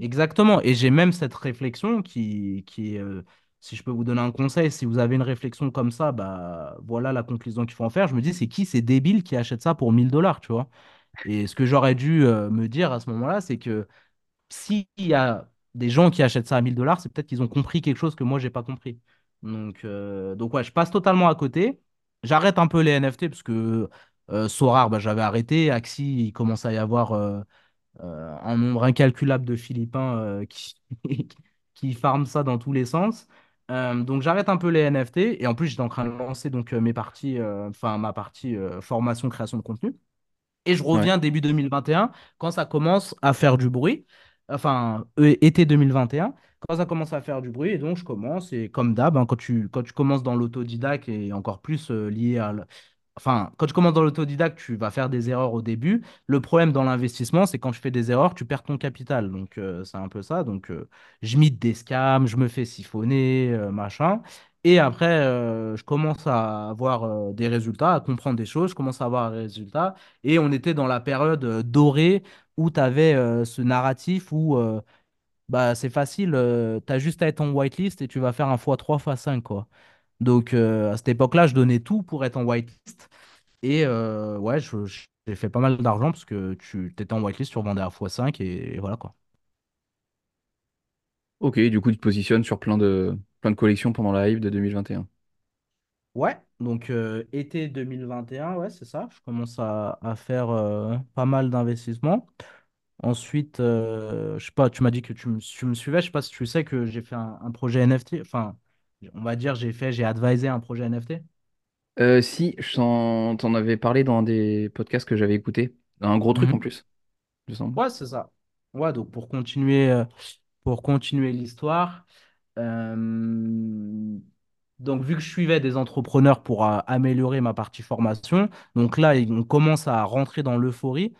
Exactement. Et j'ai même cette réflexion qui, qui euh, si je peux vous donner un conseil, si vous avez une réflexion comme ça, bah voilà la conclusion qu'il faut en faire. Je me dis, c'est qui ces débiles qui achètent ça pour 1000 dollars, tu vois? Et ce que j'aurais dû euh, me dire à ce moment-là, c'est que s'il y a des gens qui achètent ça à 1000 dollars, c'est peut-être qu'ils ont compris quelque chose que moi, j'ai pas compris. Donc, euh, donc ouais, je passe totalement à côté. J'arrête un peu les NFT parce que Sorare, bah, j'avais arrêté. Axie, il commence à y avoir. Euh, un nombre incalculable de Philippins euh, qui, qui farment ça dans tous les sens. Euh, donc j'arrête un peu les NFT et en plus j'étais en train de lancer donc mes parties, euh, enfin ma partie euh, formation création de contenu. Et je Ouais. reviens début 2021 quand ça commence à faire du bruit. Enfin, été 2021, quand ça commence à faire du bruit. Et donc, je commence. Et comme d'hab, hein, quand tu, quand tu commences dans l'autodidacte et encore plus lié à. Enfin, quand tu commences dans l'autodidacte, tu vas faire des erreurs au début. Le problème dans l'investissement, c'est quand tu fais des erreurs, tu perds ton capital. Donc, euh, c'est un peu ça. Donc, euh, je mite des scams, je me fais siphonner, euh, machin. Et après, je commence à avoir des résultats, à comprendre des choses. Je commence à avoir des résultats. Et on était dans la période dorée où tu avais ce narratif où bah, c'est facile, tu as juste à être en whitelist et tu vas faire un x3, x5, quoi. Donc euh, à cette époque-là, je donnais tout pour être en whitelist. Et euh, ouais, j'ai fait pas mal d'argent parce que tu étais en whitelist, tu revendais à x5 et, et voilà quoi. Ok, du coup, tu te positionnes sur plein de, plein de collections pendant la hype de 2021. Ouais, donc euh, été 2021, ouais, c'est ça. Je commence à, à faire euh, pas mal d'investissements. Ensuite, euh, je sais pas, tu m'as dit que tu me, tu me suivais. Je sais pas si tu sais que j'ai fait un, un projet NFT. Enfin, on va dire, j'ai fait, j'ai advisé un projet NFT. Euh, si, je t'en avais parlé dans un des podcasts que j'avais écouté. Un gros truc en Mhm. plus. Ouais, c'est ça. Ouais, donc pour continuer, euh, pour continuer l'histoire, euh, donc vu que je suivais des entrepreneurs pour euh, améliorer ma partie formation, donc là, on commence à rentrer dans l'euphorie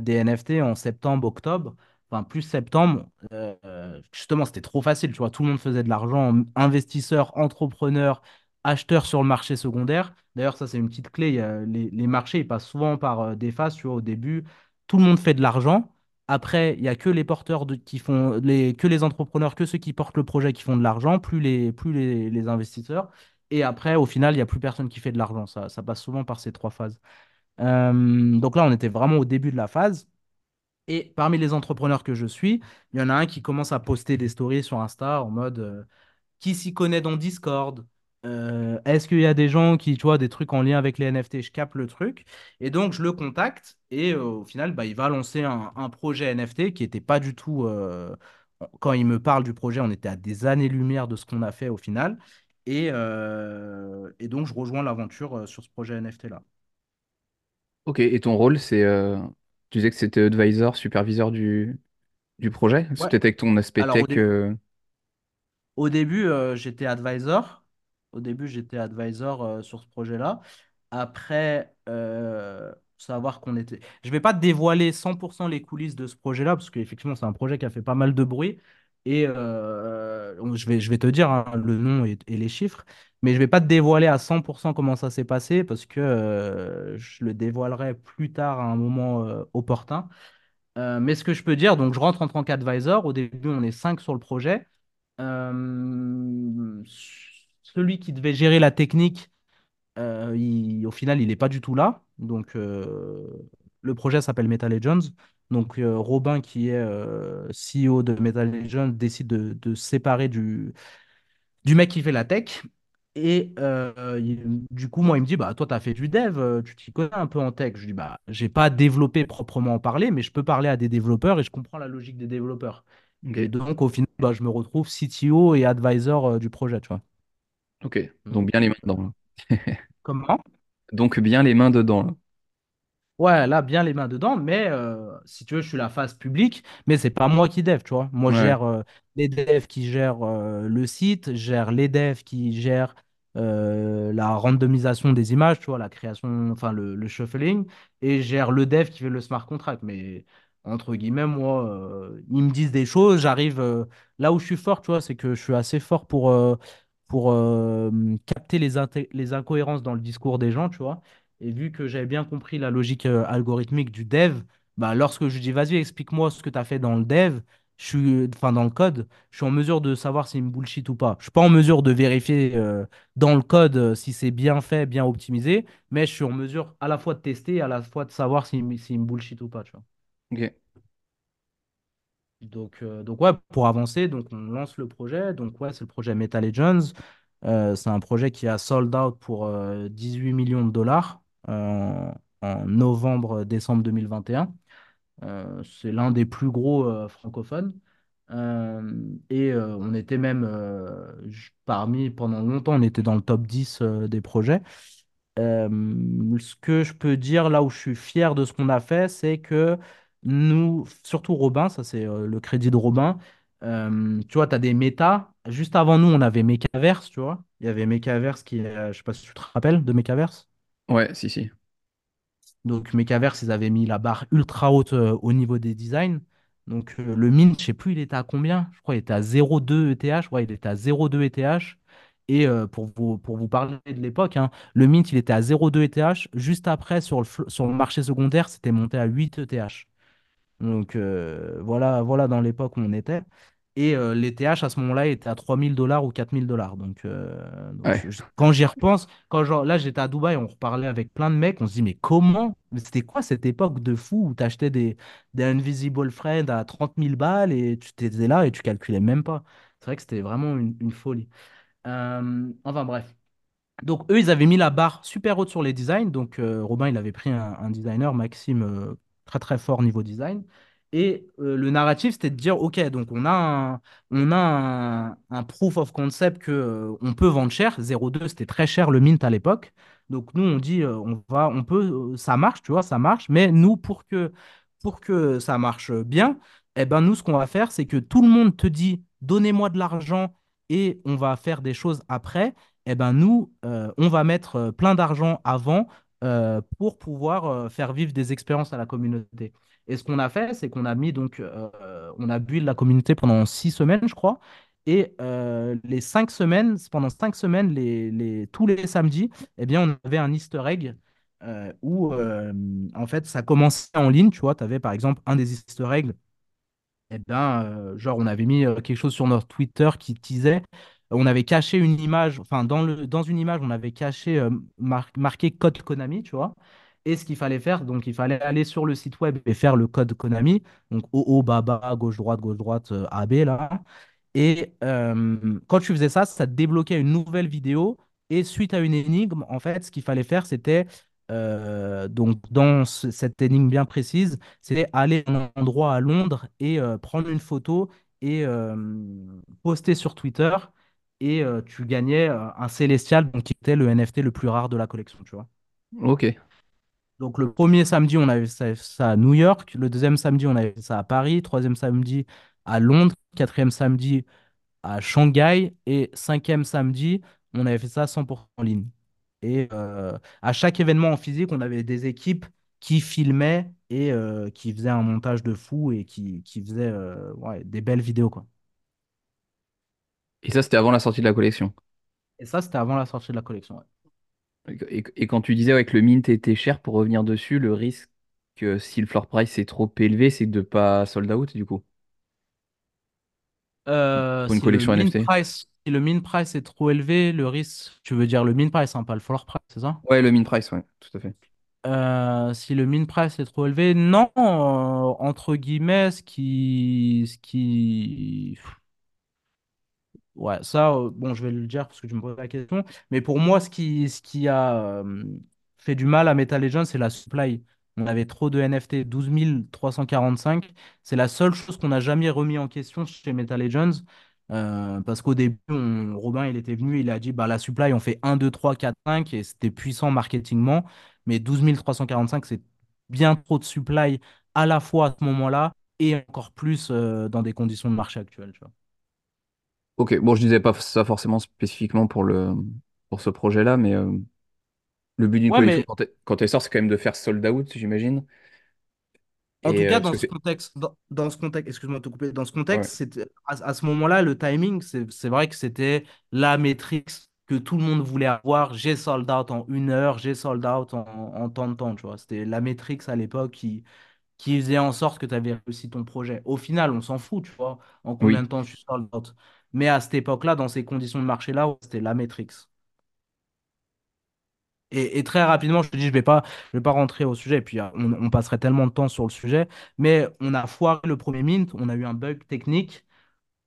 des NFT en septembre, octobre, enfin plus septembre. euh, justement, c'était trop facile, tu vois, tout le monde faisait de l'argent, investisseurs, entrepreneurs, acheteurs sur le marché secondaire. D'ailleurs, ça, c'est une petite clé. les, les marchés, ils passent souvent par euh, des phases, tu vois, au début, tout le monde fait de l'argent. Après, il n'y a que les porteurs qui font les, que les entrepreneurs, que ceux qui portent le projet qui font de l'argent, plus les, plus les, les investisseurs. Et après, au final, il n'y a plus personne qui fait de l'argent. Ça, ça passe souvent par ces trois phases. Euh, donc là, on était vraiment au début de la phase. Et parmi les entrepreneurs que je suis, il y en a un qui commence à poster des stories sur Insta en mode euh, qui s'y connaît dans Discord? Euh, est-ce qu'il y a des gens qui, tu vois, des trucs en lien avec les NFT? Je capte le truc. Et donc, je le contacte. Et euh, au final, bah, il va lancer un, projet NFT qui n'était pas du tout. quand il me parle du projet, on était à des années-lumière de ce qu'on a fait au final. Et, et donc, je rejoins l'aventure sur ce projet NFT-là. Ok, et ton rôle, c'est... tu disais que c'était advisor, superviseur du, du projet? Ouais. peut-être avec ton aspect Alors, au tech... euh, Au début, euh, j'étais advisor. Au début, j'étais advisor euh, sur ce projet-là. Après, euh, savoir qu'on était. Je vais pas dévoiler 100% les coulisses de ce projet-là, parce qu'effectivement, c'est un projet qui a fait pas mal de bruit. Et euh, je vais, je vais te dire hein, le nom et, et les chiffres, mais je vais pas te dévoiler à 100% comment ça s'est passé, parce que euh, je le dévoilerai plus tard à un moment euh, opportun. Euh, mais ce que je peux dire, donc je rentre en tant qu'advisor. Au début, on est cinq sur le projet. Celui qui devait gérer la technique, au final, il n'est pas du tout là. Donc, le projet s'appelle Meta Legends. Donc, Robin, qui est CEO de Meta Legends, décide de, de séparer du, du mec qui fait la tech. Et euh, il- du coup, moi, il me dit, bah, toi, tu as fait du dev, euh, tu t'y connais un peu en tech. Je dis, bah, j'ai pas développé proprement parlé, mais je peux parler à des développeurs et je comprends la logique des développeurs. Et donc, au final, bah, je me retrouve CTO et advisor euh, du projet, tu vois. ok. Donc Donc, bien les mains dedans. là. comment? Donc bien les mains dedans, là. Ouais, là, bien les mains dedans, mais euh, si tu veux, je suis la face publique, mais c'est pas moi qui dev, tu vois. Moi, je Ouais, gère euh, les devs qui gèrent euh, le site, je gère les devs qui gèrent euh, la randomisation des images, tu vois, la création, enfin le, shuffling, et gère le dev qui fait le smart contract. Mais entre guillemets, moi, euh, ils me disent des choses, j'arrive. euh, là où je suis fort, tu vois, c'est que je suis assez fort pour, pour capter les, les incohérences dans le discours des gens, tu vois. Et vu que j'avais bien compris la logique algorithmique du dev, bah, lorsque je dis, vas-y, explique-moi ce que tu as fait dans le dev, je suis, enfin, dans le code, je suis en mesure de savoir si c'est une bullshit ou pas. Je suis pas en mesure de vérifier euh, dans le code euh, si c'est bien fait, bien optimisé, mais je suis en mesure à la fois de tester et à la fois de savoir si c'est une bullshit ou pas, tu vois. Ok. Donc, euh, donc ouais, pour avancer, donc on lance le projet. Donc ouais, c'est le projet Meta Legends. C'est un projet qui a sold out pour euh, 18 millions de dollars en novembre-décembre 2021. Euh, c'est l'un des plus gros euh, francophones. Euh, et euh, on était même euh, parmi, pendant longtemps, on était dans le top 10 euh, des projets. Euh, ce que je peux dire là où je suis fier de ce qu'on a fait, c'est que nous, surtout Robin, ça c'est euh, le crédit de Robin, euh, tu vois, tu as des méta. Juste avant nous, on avait Mechaverse, tu vois. Il y avait Mechaverse qui, est- je sais pas si tu te rappelles de Mechaverse. Ouais, si, si. Donc Mechaverse, ils avaient mis la barre ultra haute euh, au niveau des designs. Donc euh, le mint, je sais plus, il était à combien? Je crois qu'il était à 0,2 ETH. Ouais, il était à 0,2 ETH. Et euh, pour vous, parler de l'époque, hein, le mint, il était à 0,2 ETH. Juste après, sur le, marché secondaire, c'était monté à 8 ETH. Donc voilà, voilà dans l'époque où on était. Et euh, les TH à ce moment-là étaient à 3000 dollars ou 4000 dollars. Donc, euh, donc Ouais. je- je- quand j'y repense, quand genre, là j'étais à Dubaï, on reparlait avec plein de mecs, on se dit mais comment? C'était quoi cette époque de fou où tu achetais des, des Invisible Friends à 30 000 balles et tu étais là et tu calculais même pas? C'est vrai que c'était vraiment une, une folie. Euh, enfin bref. Donc, eux, ils avaient mis la barre super haute sur les designs. Donc, euh, Robin, il avait pris un, un designer, Maxime, euh, très très fort niveau design. Et euh, le narratif, c'était de dire, OK, donc on a un, on a un, proof of concept que, euh, on peut vendre cher. 0,2, c'était très cher le mint à l'époque. Donc, nous, on dit, euh, on va, on peut, euh, ça marche, tu vois, ça marche. Mais nous, pour que, pour que ça marche bien, eh ben, nous, ce qu'on va faire, c'est que tout le monde te dit, donnez-moi de l'argent et on va faire des choses après eh ben nous, on va mettre plein d'argent avant pour pouvoir faire vivre des expériences à la communauté. Et ce qu'on a fait, c'est qu'on a mis donc, euh, on a build la communauté pendant six semaines, je crois. Et euh, les cinq semaines, pendant cinq semaines, les, les- tous les samedis, eh bien, on avait un Easter egg euh, où, euh, en fait, ça commençait en ligne. Tu vois, tu avais par exemple un des Easter eggs eh euh, genre, on avait mis quelque chose sur notre Twitter qui teasait. On avait caché une image, enfin, dans le, dans une image, on avait caché, mar- marqué code Konami, tu vois. Et ce qu'il fallait faire, donc, il fallait aller sur le site web et faire le code Konami. Donc, bas, gauche, droite, gauche, droite, euh, A, B, là. Et euh, quand tu faisais ça, ça te débloquait une nouvelle vidéo. Et suite à une énigme, en fait, ce qu'il fallait faire, c'était, euh, donc, dans ce- cette énigme bien précise, c'était aller à un endroit à Londres et prendre une photo et poster sur Twitter. Et tu gagnais un Célestial, donc, qui était le NFT le plus rare de la collection, tu vois. Ok. Donc, le premier samedi, on avait fait ça à New York. Le deuxième samedi, on avait fait ça à Paris. Troisième samedi, à Londres. Quatrième samedi, à Shanghai. Et cinquième samedi, on avait fait ça 100% en ligne. Et euh, à chaque événement en physique, on avait des équipes qui filmaient et euh, qui faisaient un montage de fou et qui, qui faisaient euh, ouais, des belles vidéos, quoi. Et ça, c'était avant la sortie de la collection. Et ça, c'était avant la sortie de la collection. ouais. Et, et quand tu disais ouais, que le mint était cher, pour revenir dessus, le risque, que si le floor price est trop élevé, c'est de pas sold out, du coup, Euh, pour une si le collection min NFT. price, si le min price est trop élevé, le risque, tu veux dire le min price, hein, pas le floor price, c'est ça? Ouais, le mint price, ouais, tout à fait. Euh, si le min price est trop élevé, non, euh, entre guillemets, ce qui, ce qui, Ouais, ça, bon, je vais le dire parce que tu me poses la question. Mais pour moi, ce qui, ce qui a fait du mal à Meta Legends, c'est la supply. On avait trop de NFT, 12 345. C'est la seule chose qu'on n'a jamais remis en question chez Meta Legends. Euh, parce qu'au début, Robin, il était venu, il a dit, bah, la supply, on fait un 2 3 4 5 et c'était puissant marketingment. Mais 12 345, c'est bien trop de supply à la fois à ce moment-là et encore plus euh, dans des conditions de marché actuelles. Ok, bon, je disais pas ça forcément spécifiquement pour le, pour ce projet-là, mais euh, le but d'une Ouais, collection, mais quand elle, quand sort, c'est quand même de faire sold out, j'imagine. En Et tout euh, cas, parce dans que ce c'est. contexte, dans, dans ce contexte, excuse-moi de te couper, dans ce Ouais. contexte, c'était, à, à ce moment-là, le timing, c'est c'est vrai que c'était la métrique que tout le monde voulait avoir. J'ai sold out en une heure, j'ai sold out en, en tant de temps, tu vois. C'était la métrique à l'époque qui, qui faisait en sorte que tu avais réussi ton projet. Au final, on s'en fout, tu vois, en combien Oui, de temps tu sold out. Mais à cette époque-là, dans ces conditions de marché-là, c'était la métrique. Et, et très rapidement, je te dis, je vais pas, je vais pas rentrer au sujet, et puis euh, on, on passerait tellement de temps sur le sujet, mais on a foiré le premier mint, on a eu un bug technique.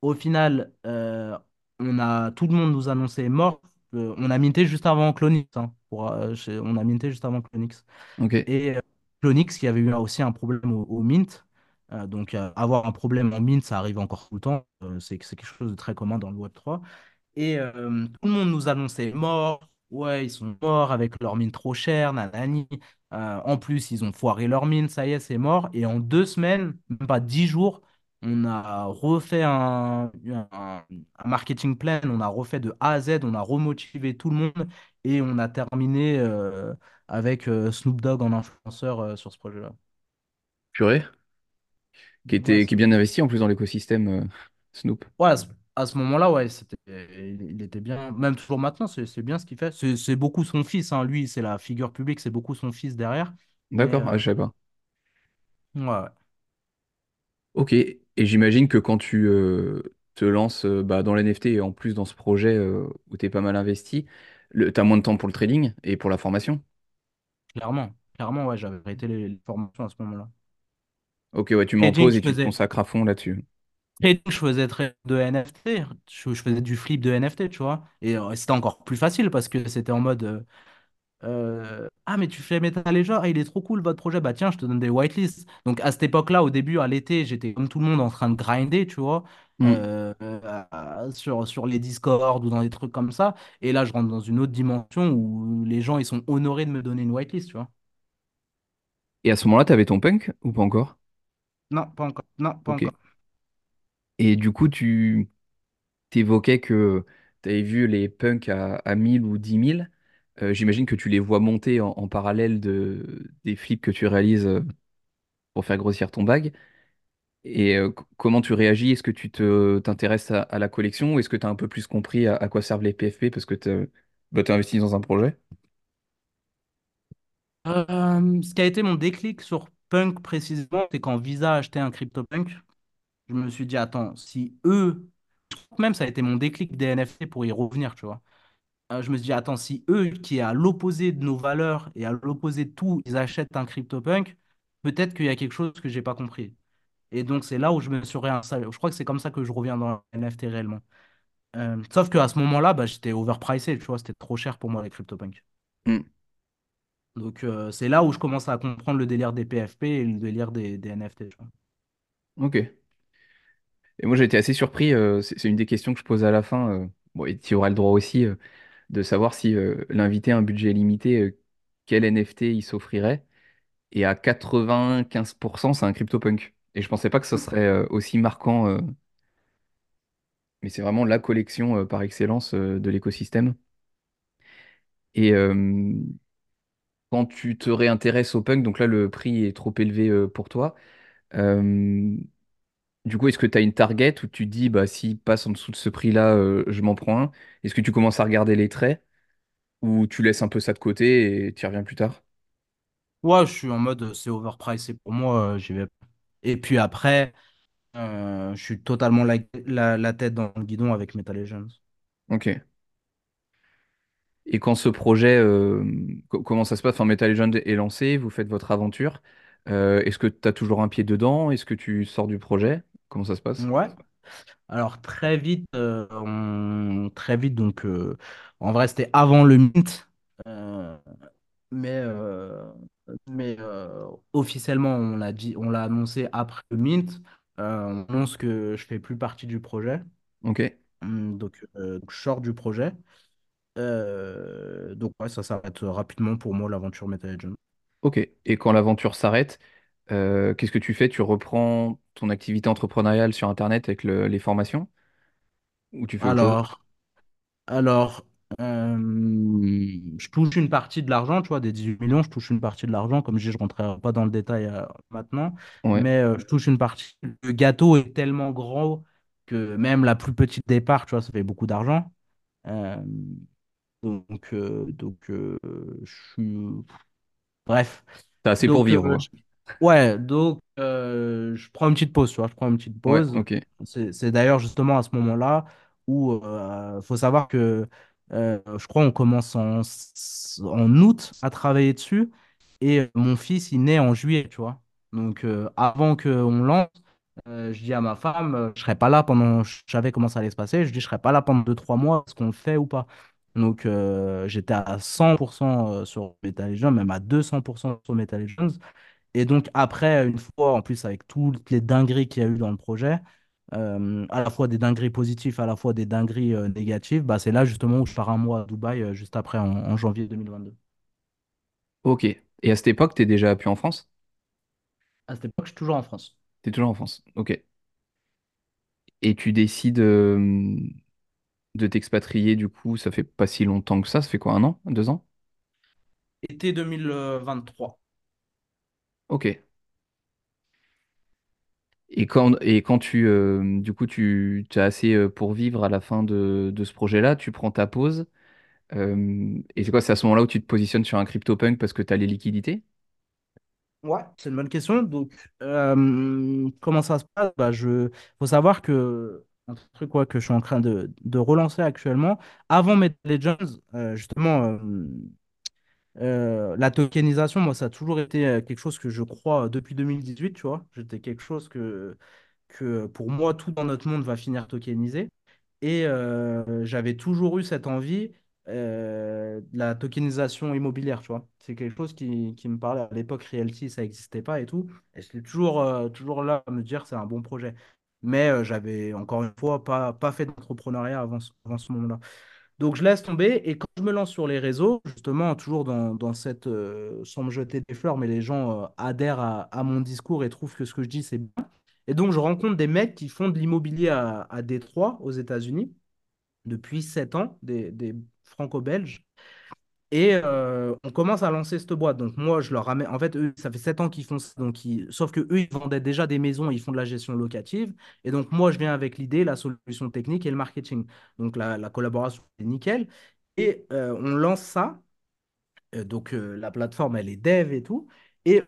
Au final, euh, on a, tout le monde nous annonçait mort. Euh, on a minté juste avant Clonix. hein, pour, euh, on a minté juste avant Clonix. ok. Et Clonix qui avait eu aussi un problème au, au mint. Euh, donc euh, avoir un problème en mint, ça arrive encore tout le temps. Euh, c'est quelque chose de très commun dans le Web3. Et euh, tout le monde nous annonçait mort. Ouais, ils sont morts avec leur mine trop chère, nanani. En plus, ils ont foiré leur mine, ça y est, c'est mort. Et en deux semaines, même pas dix jours, on a refait un, marketing plan, on a refait de A à Z, on a remotivé tout le monde et on a terminé avec Snoop Dogg en influenceur sur ce projet-là. Purée. Qui Ouais, était, qui est bien investi en plus dans l'écosystème euh, Snoop. ouais, à ce, moment-là, ouais, c'était, il, était bien. Même toujours maintenant, c'est bien ce qu'il fait. C'est beaucoup son fils, hein. Lui, c'est la figure publique, c'est beaucoup son fils derrière. D'accord, ah, euh, je savais pas. ouais, Ok, et j'imagine que quand tu euh, te lances euh, bah, dans l'NFT et en plus dans ce projet euh, où tu es pas mal investi, tu as moins de temps pour le trading et pour la formation? clairement. Clairement, ouais, j'avais arrêté les, les formations à ce moment-là. Ok, ouais, tu mets en Trading, pause je et tu te faisais. consacres à fond là-dessus. trading, je faisais de NFT. Je, je faisais du flip de NFT, tu vois. Et euh, c'était encore plus facile parce que c'était en mode. euh, Euh, ah, mais tu fais Metal Ledger, ah, il est trop cool votre projet. Bah tiens, je te donne des whitelists. Donc à cette époque-là, au début, à l'été, j'étais comme tout le monde en train de grinder, tu vois, euh, sur, sur les Discord ou dans des trucs comme ça. Et là, je rentre dans une autre dimension où les gens, ils sont honorés de me donner une whitelist, tu vois. Et à ce moment-là, tu avais ton punk ou pas encore? Non, pas encore. Non, pas Ok. encore. Et du coup, tu t'évoquais que tu avais vu les punks à, à 1000 ou 10 000. Euh, j'imagine que tu les vois monter en, en parallèle de, des flips que tu réalises euh, pour faire grossir ton bag. Et euh, c- comment tu réagis? Est-ce que tu te t'intéresses à, à la collection? Ou est-ce que tu as un peu plus compris à, à quoi servent les PFP parce que tu as investi dans un projet? Euh, ce qui a été mon déclic sur Punk précisément, c'est quand Visa a acheté un CryptoPunk, je me suis dit, attends, si eux, même ça a été mon déclic des NFT pour y revenir, tu vois. Euh, je me suis dit, attends, si eux, qui est à l'opposé de nos valeurs et à l'opposé de tout, ils achètent un CryptoPunk, peut-être qu'il y a quelque chose que j'ai pas compris. Et donc, c'est là où je me suis réinstallé. Je crois que c'est comme ça que je reviens dans les NFT réellement. Euh, sauf qu'à ce moment-là, bah, j'étais overpricé, tu vois, c'était trop cher pour moi les CryptoPunks. Hmm, Donc, euh, c'est là où je commence à comprendre le délire des PFP et le délire des, des NFT, tu vois. Ok. Et moi j'ai été assez surpris, euh, c'est c'est une des questions que je pose à la fin, euh, bon, et tu auras le droit aussi euh, de savoir si euh, l'invité a un budget limité, euh, quel NFT il s'offrirait. Et à 95%, c'est un CryptoPunk. Et je pensais pas que ce serait euh, aussi marquant, euh, mais c'est vraiment la collection euh, par excellence euh, de l'écosystème. Et euh, quand tu te réintéresses au punk, donc là le prix est trop élevé euh, pour toi, euh, du coup est-ce que tu as une target où tu dis bah s'il passe en dessous de ce prix-là, euh, je m'en prends un? Est-ce que tu commences à regarder les traits ou tu laisses un peu ça de côté et tu reviens plus tard? Ouais, je suis en mode, euh, c'est overpricé pour moi, euh, j'y vais. Et puis après, euh, je suis totalement la, la, la tête dans le guidon avec Metal Legends. Ok. Et quand ce projet, euh, co- comment ça se passe? Enfin, Metal Legend est lancé, vous faites votre aventure. Euh, est-ce que tu as toujours un pied dedans? Est-ce que tu sors du projet? Comment ça se passe? Ouais. Alors très vite, euh, on- très vite, donc euh, en vrai c'était avant le mint, euh, mais, euh, mais euh, officiellement on l'a dit, on l'a annoncé après le mint. Euh, on annonce que je fais plus partie du projet, Ok, Hum, donc euh, je sors du projet. Euh, donc ouais, ça s'arrête rapidement pour moi l'aventure Meta Legends. ok. Et quand l'aventure s'arrête, euh, qu'est-ce que tu fais? Tu reprends ton activité entrepreneuriale sur Internet avec le- les formations? Ou tu fais autre chose? Alors, alors. Euh, je touche une partie de l'argent, tu vois, des 18 millions, je touche une partie de l'argent. Comme je dis, je ne rentrerai pas dans le détail euh, maintenant, Ouais. mais euh, je touche une partie. Le gâteau est tellement gros que même la plus petite départ, tu vois, ça fait beaucoup d'argent. Euh, donc, euh, donc euh, je suis. Bref. T'as assez pour Donc, vivre, euh, quoi. Ouais, donc euh, je prends une petite pause, tu vois, je prends une petite Ouais, pause. ok. C'est c'est d'ailleurs justement à ce moment-là où il faut savoir que euh, je crois on commence en, en août à travailler dessus et mon fils il naît en juillet, tu vois. Donc euh, avant qu'on lance, euh, je dis à ma femme, euh, je serai pas là pendant, je savais comment ça allait se passer, je dis je serai pas là pendant deux trois mois, est-ce qu'on le fait ou pas? Donc euh, j'étais à 100% sur Metal Legends, même à 200% sur Metal Legends. Et donc, après, une fois, en plus, avec toutes les dingueries qu'il y a eu dans le projet, euh, à la fois des dingueries positives, à la fois des dingueries euh, négatives, bah, c'est là justement où je pars un mois à Dubaï, euh, juste après, en, en janvier 2022. Ok. Et à cette époque, t'es déjà appuyé en France? À cette époque, je suis toujours en France. T'es toujours en France. Ok. Et tu décides euh, de t'expatrier, du coup, ça fait pas si longtemps que ça, ça fait quoi, un an? Deux ans? Été 2023. Ok. Et quand, et quand tu, euh, du coup, tu, as assez euh, pour vivre à la fin de, de ce projet-là, tu prends ta pause. euh, et c'est quoi, c'est à ce moment-là où tu te positionnes sur un CryptoPunk parce que tu as les liquidités? Ouais, c'est une bonne question. Donc, euh, comment ça se passe? Bah, je... faut savoir que un truc quoi, que je suis en train de, de relancer actuellement, avant Metal Legends, euh, justement, euh, Euh, la tokenisation, moi, ça a toujours été quelque chose que je crois depuis 2018, tu vois. C'était quelque chose que, que pour moi, tout dans notre monde va finir tokenisé. Et j'avais toujours eu cette envie euh, la tokenisation immobilière, tu vois. C'est quelque chose qui, qui me parlait. À l'époque, Realty, ça n'existait pas et tout. Et j'étais toujours, toujours là à me dire c'est un bon projet. Mais euh, j'avais, encore une fois, pas, pas fait d'entrepreneuriat avant, avant ce moment-là. Donc je laisse tomber et quand je me lance sur les réseaux, justement, toujours dans, dans cette, euh, sans me jeter des fleurs, mais les gens euh, adhèrent à, à mon discours et trouvent que ce que je dis, c'est bien. Et donc je rencontre des mecs qui font de l'immobilier à, à Détroit, aux États-Unis, depuis 7 ans, des, des franco-belges. Et euh, on commence à lancer cette boîte. Donc moi, je leur ramène. En fait, eux, ça fait 7 ans qu'ils font ça. Donc ils- Sauf que eux, ils vendaient déjà des maisons, ils font de la gestion locative. Et donc moi, je viens avec l'idée, la solution technique et le marketing. Donc la, la collaboration est nickel. Et euh, on lance ça. Euh, donc la plateforme, elle est dev et tout. Et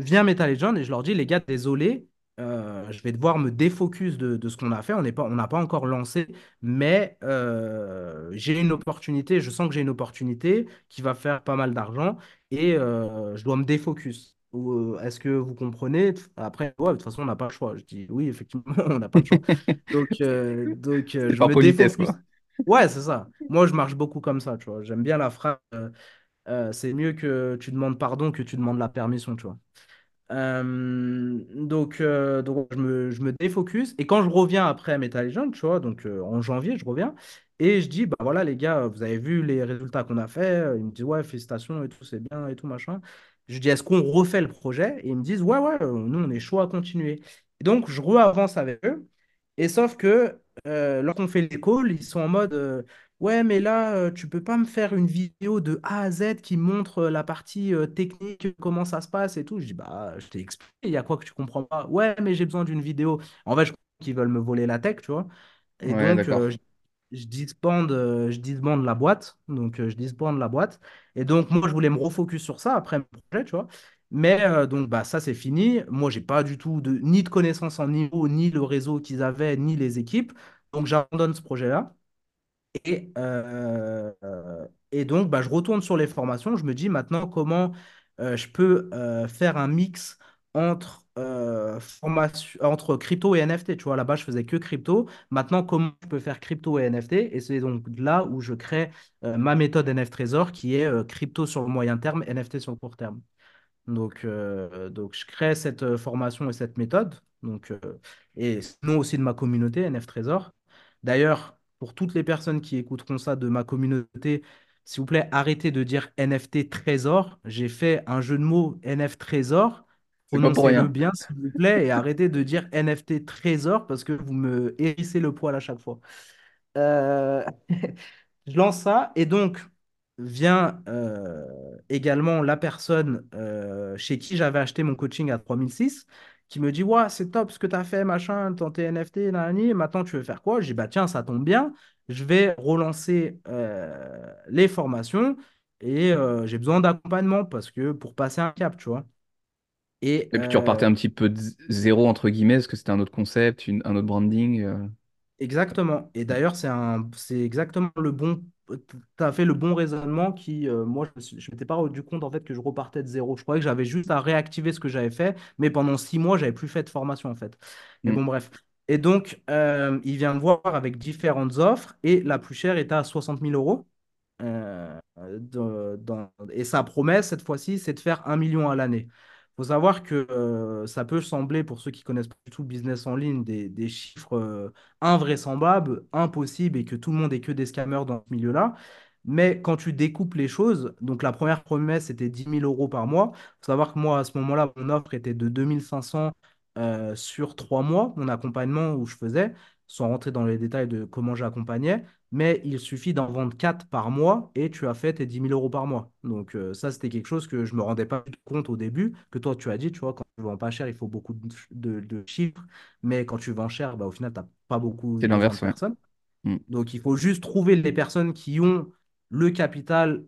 vient Metal Legend et je leur dis, les gars, désolé, euh, je vais devoir me défocus de, de ce qu'on a fait. On n'est pas, on n'a pas encore lancé, mais euh, j'ai une opportunité, je sens que j'ai une opportunité qui va faire pas mal d'argent et euh, je dois me défocus. Est-ce que vous comprenez? Après, ouais, de toute façon, on n'a pas le choix. Je dis oui, effectivement, on n'a pas le choix. Donc, donc je par me politesse, défocus. quoi. Ouais, c'est ça. Moi, je marche beaucoup comme ça, tu vois. J'aime bien la phrase. c'est mieux que tu demandes pardon que tu demandes la permission, tu vois. Euh, donc, euh, donc je me, je me défocus. Et quand je reviens après Metal Legends, tu vois, donc euh, en janvier, je reviens. Et je dis, bah voilà, les gars, vous avez vu les résultats qu'on a fait. Ils me disent, ouais, félicitations et tout, c'est bien et tout, machin. Je dis, est-ce qu'on refait le projet? Et ils me disent, ouais, ouais, nous, on est chaud à continuer. Donc, je re-avance avec eux. Et sauf que lorsqu'on fait les calls, ils sont en mode Ouais, mais là, euh, tu peux pas me faire une vidéo de A à Z qui montre euh, la partie euh, technique, comment ça se passe et tout. Je dis Bah, je t'ai expliqué, il y a quoi que tu comprends pas? Ouais, mais j'ai besoin d'une vidéo. En fait, je crois qu'ils veulent me voler la tech, tu vois. Et Ouais, donc, euh, je, je disbande, euh, je disbande la boîte. Donc, euh, je disbande la boîte. Et donc, moi, je voulais me refocus sur ça après mon projet, tu vois. Mais euh, donc, bah, ça, c'est fini. Moi, j'ai pas du tout de, ni de connaissances en niveau, ni le réseau qu'ils avaient, ni les équipes. Donc, j'abandonne ce projet-là. Et, euh, et donc, bah, je retourne sur les formations. Je me dis maintenant comment euh, je peux euh, faire un mix entre, formation, entre crypto et NFT. Tu vois, là-bas, je faisais que crypto. Maintenant, comment je peux faire crypto et NFT? Et c'est donc là où je crée ma méthode NFT Trésor qui est crypto sur le moyen terme, NFT sur le court terme. Donc, donc, je crée cette formation et cette méthode. Donc, et sinon aussi de ma communauté, NF Trésor. D'ailleurs, pour toutes les personnes qui écouteront ça de ma communauté, s'il vous plaît, arrêtez de dire NFT Trésor. J'ai fait un jeu de mots NF Trésor. Prononcez-le bien, s'il vous plaît, et arrêtez de dire NFT Trésor parce que vous me hérissez le poil à chaque fois. Euh, Je lance ça et donc vient euh, également la personne euh, chez qui j'avais acheté mon coaching à 3006 qui me dit, ouais, c'est top ce que tu as fait, machin, ton NFT, nanani, maintenant tu veux faire quoi? Je dis, bah tiens, ça tombe bien, je vais relancer euh, les formations et euh, j'ai besoin d'accompagnement parce que pour passer un cap, tu vois. Et Et puis tu repartais euh, un petit peu de zéro, entre guillemets, parce que c'était un autre concept, une- un autre branding. Exactement. Et d'ailleurs, c'est un, c'est exactement le bon. Tu as fait le bon raisonnement qui, euh, moi, je je m'étais pas rendu compte en fait que je repartais de zéro. Je croyais que j'avais juste à réactiver ce que j'avais fait, mais pendant six mois, j'avais plus fait de formation en fait. Mais Mm. bon, bref. Et donc, euh, il vient me voir avec différentes offres et la plus chère était à soixante mille euros. Euh, de- dans- et sa promesse, cette fois-ci, c'est de faire un million à l'année. Il faut savoir que euh, ça peut sembler, pour ceux qui connaissent pas du tout le business en ligne, des, chiffres euh, invraisemblables, impossibles, et que tout le monde est que des scammers dans ce milieu-là. Mais quand tu découpes les choses, donc la première promesse, c'était dix mille euros par mois. Il faut savoir que moi, à ce moment-là, mon offre était de 2500 euh, sur trois mois, mon accompagnement où je faisais, sans rentrer dans les détails de comment j'accompagnais mais il suffit d'en vendre 4 par mois et tu as fait tes dix mille euros par mois. Donc euh, ça, c'était quelque chose que je me rendais pas compte au début, que toi, tu as dit, tu vois, quand tu vends pas cher, il faut beaucoup de, de- de chiffres, mais quand tu vends cher, bah, au final, tu n'as pas beaucoup de l'inverse, ouais. personnes. Mm. Donc il faut juste trouver les personnes qui ont le capital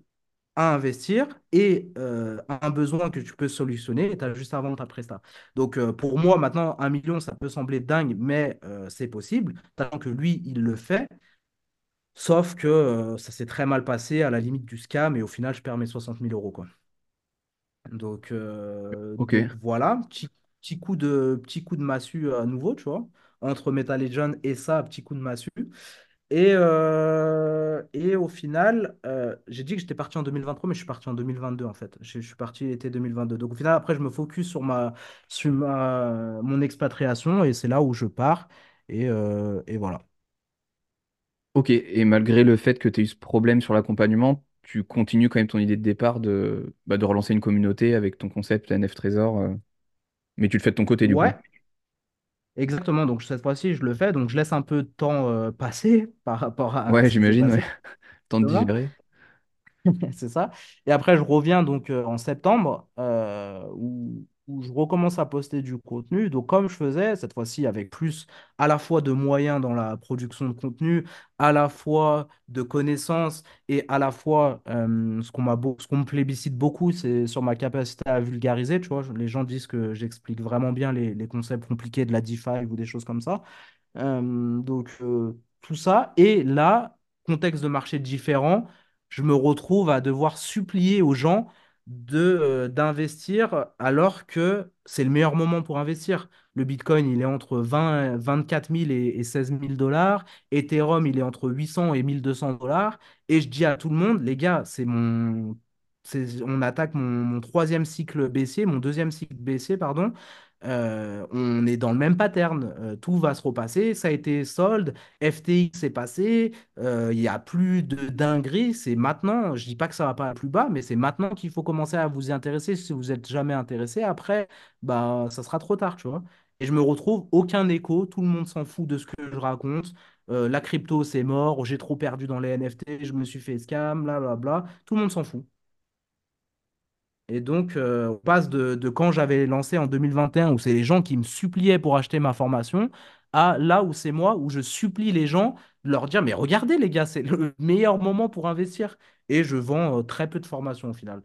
à investir et euh, un besoin que tu peux solutionner et tu as juste à vendre ta presta. Donc euh, pour moi, maintenant, un million, ça peut sembler dingue, mais c'est possible, tant que lui, il le fait. Sauf que euh, ça s'est très mal passé à la limite du scam et au final, je perds mes soixante mille euros, quoi. Donc, euh, Ok. donc voilà, petit, petit coup de, petit coup de massue à nouveau, tu vois, entre Metal Legend et ça, petit coup de massue. Et, euh, et au final, euh, j'ai dit que j'étais parti en 2023, mais je suis parti en 2022 en fait. Je, je suis parti l'été 2022. Donc au final, après, je me focus sur ma, sur ma, mon expatriation et c'est là où je pars. Et, euh, et voilà. Ok. Et malgré le fait que tu aies eu ce problème sur l'accompagnement, tu continues quand même ton idée de départ de, bah, de relancer une communauté avec ton concept NF Trésor, euh, mais tu le fais de ton côté du coup. Ouais, Exactement, donc cette fois-ci, je le fais, donc je laisse un peu de temps euh, passer par rapport à Ouais, ce qui s'est j'imagine, ouais. passé. Temps de digérer. C'est ça. Et après, je reviens donc euh, en septembre euh, où, où je recommence à poster du contenu. Donc, comme je faisais, cette fois-ci avec plus à la fois de moyens dans la production de contenu, à la fois de connaissances et à la fois euh, ce qu'on m'a ce qu'on me plébiscite beaucoup, c'est sur ma capacité à vulgariser. Tu vois, les gens disent que j'explique vraiment bien les, les concepts compliqués de la DeFi ou des choses comme ça. Euh, donc, euh, tout ça. Et là, contexte de marché différent, je me retrouve à devoir supplier aux gens euh, d'investir alors que c'est le meilleur moment pour investir. Le Bitcoin, il est entre 20, 24 000 et, et 16 000 dollars. Ethereum, il est entre 800 et 1200 dollars. Et je dis à tout le monde, les gars, c'est mon... on attaque mon, mon troisième cycle baissier, mon deuxième cycle baissier, pardon. Euh, on est dans le même pattern. Euh, tout va se repasser. Ça a été solde. FTX est passé. Euh, Il n'y a plus de dinguerie. C'est maintenant. Je dis pas que ça va pas plus bas, mais c'est maintenant qu'il faut commencer à vous y intéresser. Si vous êtes jamais intéressé, après, bah, ça sera trop tard, tu vois. Et je me retrouve aucun écho. Tout le monde s'en fout de ce que je raconte. Euh, la crypto, c'est mort. J'ai trop perdu dans les NFT. Je me suis fait scam. Bla, bla, bla. Tout le monde s'en fout. Et donc, euh, on passe de, de quand j'avais lancé en 2021, où c'est les gens qui me suppliaient pour acheter ma formation, à là où c'est moi, où je supplie les gens de leur dire, mais regardez les gars, c'est le meilleur moment pour investir. Et je vends euh, très peu de formations au final.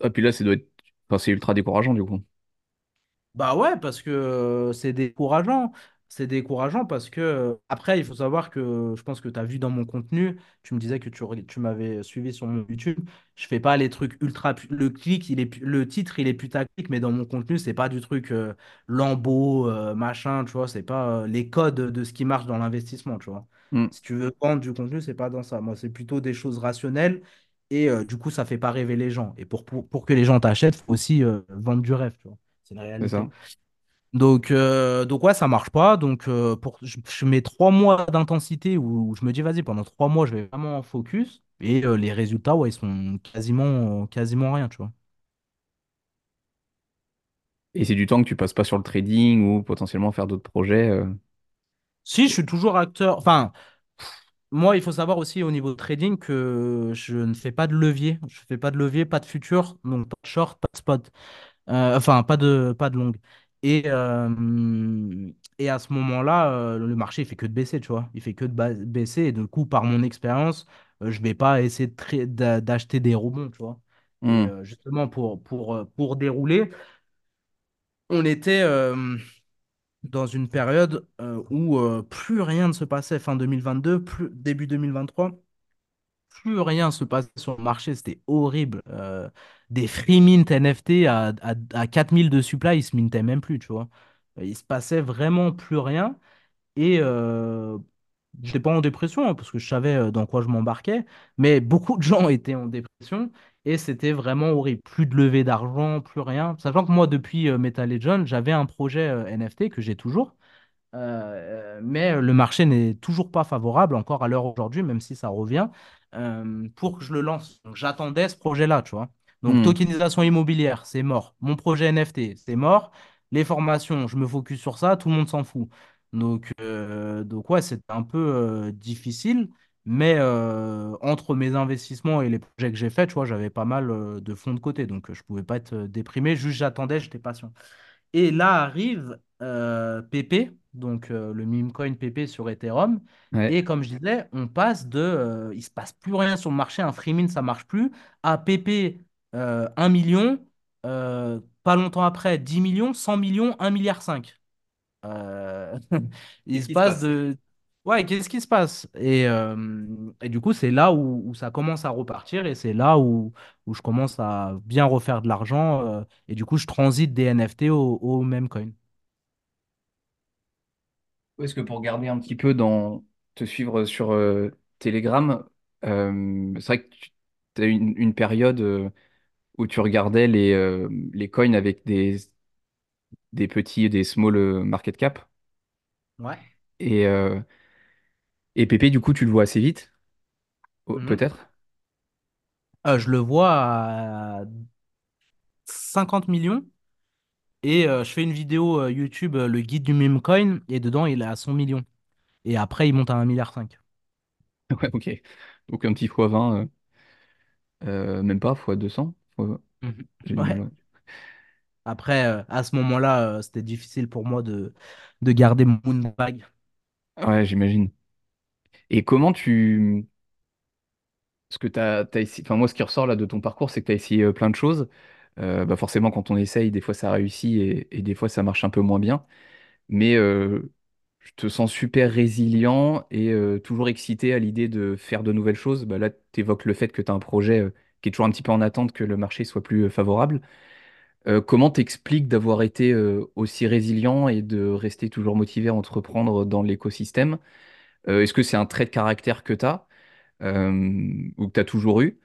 Ah, puis là, ça doit être... Enfin, c'est ultra décourageant du coup. Bah ouais, parce que euh, c'est décourageant. C'est décourageant parce que, euh, après, il faut savoir que je pense que tu as vu dans mon contenu, tu me disais que tu, m'avais suivi sur mon YouTube. Je fais pas les trucs ultra. Le clic, il est, le titre, il est putaclic, mais dans mon contenu, c'est pas du truc euh, lambeau, euh, machin, tu vois. C'est pas euh, les codes de ce qui marche dans l'investissement, tu vois. Mm, Si tu veux vendre du contenu, c'est pas dans ça. Moi, c'est plutôt des choses rationnelles et du coup, ça fait pas rêver les gens. Et pour, pour, pour que les gens t'achètent, faut aussi vendre du rêve, tu vois. C'est une réalité. Donc, euh, donc ouais, ça marche pas. Donc, euh, pour, je, je mets trois mois d'intensité où, je me dis, vas-y, pendant trois mois, je vais vraiment en focus. Et euh, les résultats, ouais, ils sont quasiment, quasiment rien, tu vois. Et c'est du temps que tu passes pas sur le trading ou potentiellement faire d'autres projets. Si, je suis toujours acteur. Enfin, moi, il faut savoir aussi au niveau trading que je ne fais pas de levier. Je fais pas de levier, pas de futur, donc pas de short, pas de spot. Euh, enfin, pas de, pas de longue. Et, euh, et à ce moment-là, euh, le marché, il fait que de baisser, tu vois. Il fait que de ba- baisser. Et du coup, par mon expérience, euh, je vais pas essayer de d'acheter des rebonds, tu vois. Et euh, justement, pour, pour, pour dérouler, on était dans une période où plus rien ne se passait fin 2022, plus, début 2023 plus rien se passait sur le marché, c'était horrible. Euh, des free mint NFT à, à, à 4000 de supply, ils se mintaient même plus, tu vois. Il se passait vraiment plus rien. Et euh, j'étais pas en dépression, hein, parce que je savais euh, dans quoi je m'embarquais, mais beaucoup de gens étaient en dépression et c'était vraiment horrible. Plus de levée d'argent, plus rien. Sachant que moi, depuis euh, Meta Legend, j'avais un projet euh, NFT que j'ai toujours. Mais le marché n'est toujours pas favorable encore à l'heure aujourd'hui, même si ça revient, euh, pour que je le lance. Donc j'attendais ce projet-là, tu vois. Donc Hmm. tokenisation immobilière, c'est mort. Mon projet NFT, c'est mort. Les formations, je me focus sur ça, tout le monde s'en fout. Donc, euh, donc ouais, c'était un peu euh, difficile, mais entre mes investissements et les projets que j'ai faits, tu vois, j'avais pas mal de fonds de côté, donc je pouvais pas être déprimé, juste j'attendais, j'étais patient. Et là arrive euh, PP, donc euh, le meme coin PP sur Ethereum. Ouais. Et comme je disais, on passe de, euh, il se passe plus rien sur le marché, un free mint, ça marche plus, à PP euh, 1 million, euh, pas longtemps après 10 millions, 100 millions, 1 milliard 5. Euh, il se qui se passe passe? de... Ouais, qu'est-ce qui se passe? Et, euh, et du coup, c'est là où, où ça commence à repartir et c'est là où, où je commence à bien refaire de l'argent. euh, et du coup, je transite des NFT au, au même coin. Est-ce que pour garder un petit peu dans te suivre sur euh, Telegram, euh, c'est vrai que tu as une, une période euh, où tu regardais les, euh, les coins avec des, des petits, des small euh, market cap. Ouais. Et, euh, et Pépé, du coup, tu le vois assez vite, oh, Mhm. peut-être? Euh, je le vois à 50 millions et euh, je fais une vidéo euh, YouTube, euh, le guide du meme coin, et dedans, il est à 100 millions. Et après, il monte à 1,5 milliard. cinq. Ouais, ok. Donc un petit fois 20, euh, euh, même pas, fois 200. fois- Mhm. J'ai du mal. Ouais. ouais. Après, euh, à ce moment-là, euh, c'était difficile pour moi de, de garder mon bag. Ouais, j'imagine. Et comment tu... Parce que t'as, essayé... Enfin, moi, ce qui ressort là de ton parcours, c'est que tu as essayé euh, plein de choses. Euh, bah forcément, quand on essaye, des fois ça réussit et, des fois ça marche un peu moins bien. Mais euh, je te sens super résilient et toujours excité à l'idée de faire de nouvelles choses. Bah, là, tu évoques le fait que tu as un projet qui est toujours un petit peu en attente que le marché soit plus favorable. Euh, comment t'expliques d'avoir été aussi résilient et de rester toujours motivé à entreprendre dans l'écosystème? Euh, est-ce que c'est un trait de caractère que tu as? euh, ou que tu as toujours eu,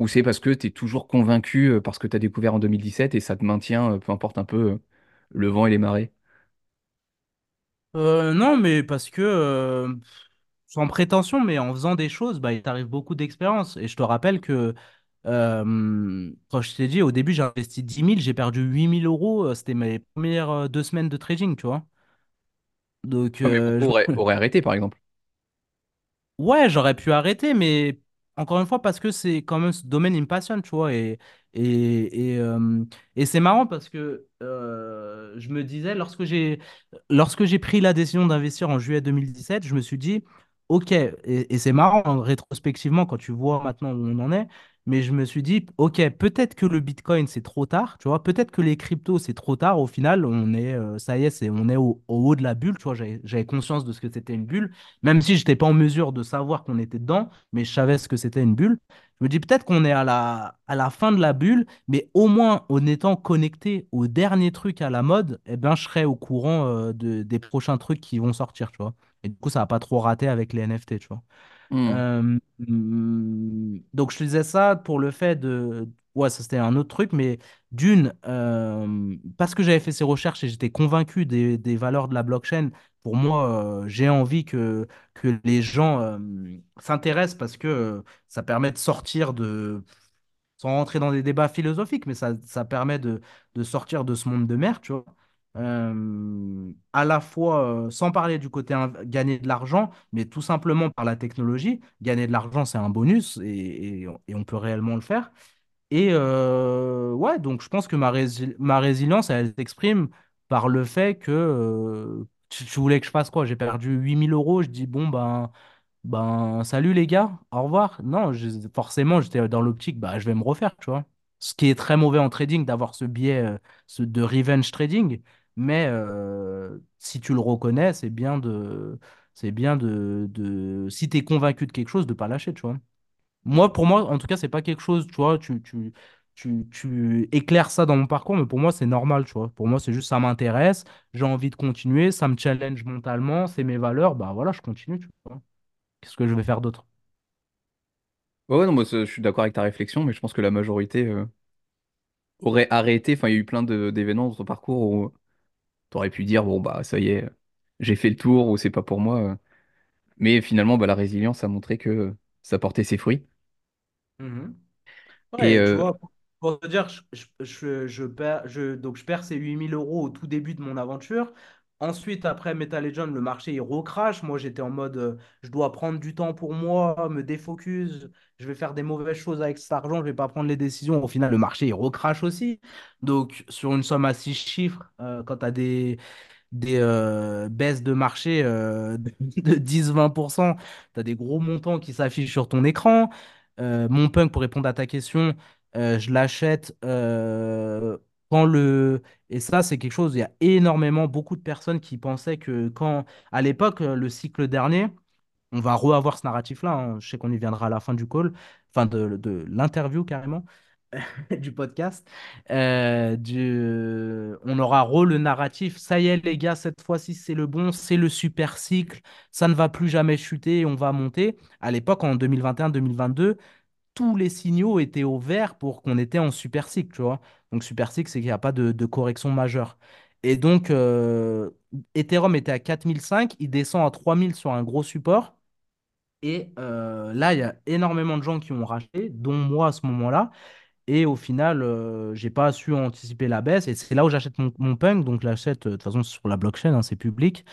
ou c'est parce que tu es toujours convaincu euh, parce que tu as découvert en 2017 et ça te maintient, euh, peu importe un peu euh, le vent et les marées? Euh, non, mais parce que, euh, sans prétention, mais en faisant des choses, bah, il t'arrive beaucoup d'expérience. Et je te rappelle que, euh, quand je t'ai dit, au début, j'ai investi 10 000, j'ai perdu 8 000 euros. euh, C'était mes premières euh, deux semaines de trading, tu vois. Donc, Ouais, mais euh, beaucoup auraient, auraient arrêté, par exemple. Ouais, j'aurais pu arrêter, mais encore une fois, parce que c'est quand même ce domaine, il me passionne, tu vois. Et, et, et, euh, et c'est marrant parce que euh, je me disais, lorsque j'ai lorsque j'ai pris la décision d'investir en juillet 2017, je me suis dit, OK, et, et c'est marrant hein, rétrospectivement quand tu vois maintenant où on en est, mais je me suis dit, OK, peut-être que le Bitcoin, c'est trop tard, tu vois. Peut-être que les cryptos, c'est trop tard. Au final, on est, euh, ça y est, on est au, au haut de la bulle, tu vois. J'avais conscience de ce que c'était une bulle. Même si je n'étais pas en mesure de savoir qu'on était dedans, mais je savais ce que c'était une bulle. Je me dis peut-être qu'on est à la, à la fin de la bulle, mais au moins en étant connecté au dernier truc à la mode, eh ben, je serai au courant euh, de, des prochains trucs qui vont sortir, tu vois. Et du coup, ça va pas trop rater avec les NFT, tu vois. Hmm. Euh, donc, je te disais ça pour le fait de... Ouais, ça c'était un autre truc, mais d'une, euh, parce que j'avais fait ces recherches et j'étais convaincu des, des valeurs de la blockchain, pour moi, euh, j'ai envie que, que les gens s'intéressent parce que ça permet de sortir de... Sans rentrer dans des débats philosophiques, mais ça, ça permet de, de sortir de ce monde de merde, tu vois. Euh, à la fois, euh, sans parler du côté gagner de l'argent, mais tout simplement par la technologie. Gagner de l'argent, c'est un bonus et, et- on peut réellement le faire. Et euh, ouais, donc je pense que ma, rési- ma résilience, elle s'exprime par le fait que euh, tu, voulais que je fasse quoi? J'ai perdu 8000 euros. Je dis, bon, ben. Ben, salut les gars, au revoir. Non, forcément, j'étais dans l'optique, bah, je vais me refaire, tu vois. Ce qui est très mauvais en trading, d'avoir ce biais ce, de revenge trading. Mais euh, si tu le reconnais, c'est bien de, c'est bien de, de, si tu es convaincu de quelque chose, de pas lâcher, tu vois. Moi, pour moi, en tout cas, c'est pas quelque chose, tu vois, tu, tu, tu, tu éclaires ça dans mon parcours, mais pour moi, c'est normal, tu vois. Pour moi, c'est juste, ça m'intéresse, j'ai envie de continuer, ça me challenge mentalement, c'est mes valeurs, bah voilà, je continue, tu vois. Qu'est-ce que je vais faire d'autre? Ouais, ouais, non, moi, je suis d'accord avec ta réflexion, mais je pense que la majorité euh, aurait arrêté. Enfin, il y a eu plein d'événements dans ton parcours où t'aurais pu dire, bon, bah, ça y est, j'ai fait le tour ou c'est pas pour moi. euh. Mais finalement, bah, la résilience a montré que ça portait ses fruits. Mhm. Et Ouais, tu euh, vois, pour pour te dire, je, je, je, je perds, je, donc je perds ces 8000 euros au tout début de mon aventure. Ensuite, après Metal Legend, le marché il recrache. Moi, j'étais en mode, euh, je dois prendre du temps pour moi, me défocus. Je vais faire des mauvaises choses avec cet argent, je vais pas prendre les décisions. Au final, le marché il recrache aussi. Donc, sur une somme à six chiffres, euh, quand tu as des, des euh, baisses de marché de de 10-20%. Tu as des gros montants qui s'affichent sur ton écran. Mon punk, pour répondre à ta question, je l'achète quand le... Et ça, c'est quelque chose, il y a énormément, beaucoup de personnes qui pensaient que quand, à l'époque, euh, le cycle dernier, on va re-avoir ce narratif-là, hein, je sais qu'on y viendra à la fin du call, enfin de, de l'interview carrément. du podcast. Euh, du... On aura re le narratif. Ça y est, les gars, cette fois-ci, c'est le bon, c'est le super cycle. Ça ne va plus jamais chuter on va monter. À l'époque, en 2021-2022, tous les signaux étaient au vert pour qu'on était en super cycle, tu vois. Donc, super cycle, c'est qu'il n'y a pas de, correction majeure. Et donc, euh, Ethereum était à 4005, il descend à 3000 sur un gros support. Et euh, là, il y a énormément de gens qui ont racheté, dont moi à ce moment-là. Et au final, euh, j'ai pas su anticiper la baisse. Et c'est là où j'achète mon, mon punk. Donc, l'achète euh, de toute façon sur la blockchain, hein, c'est public.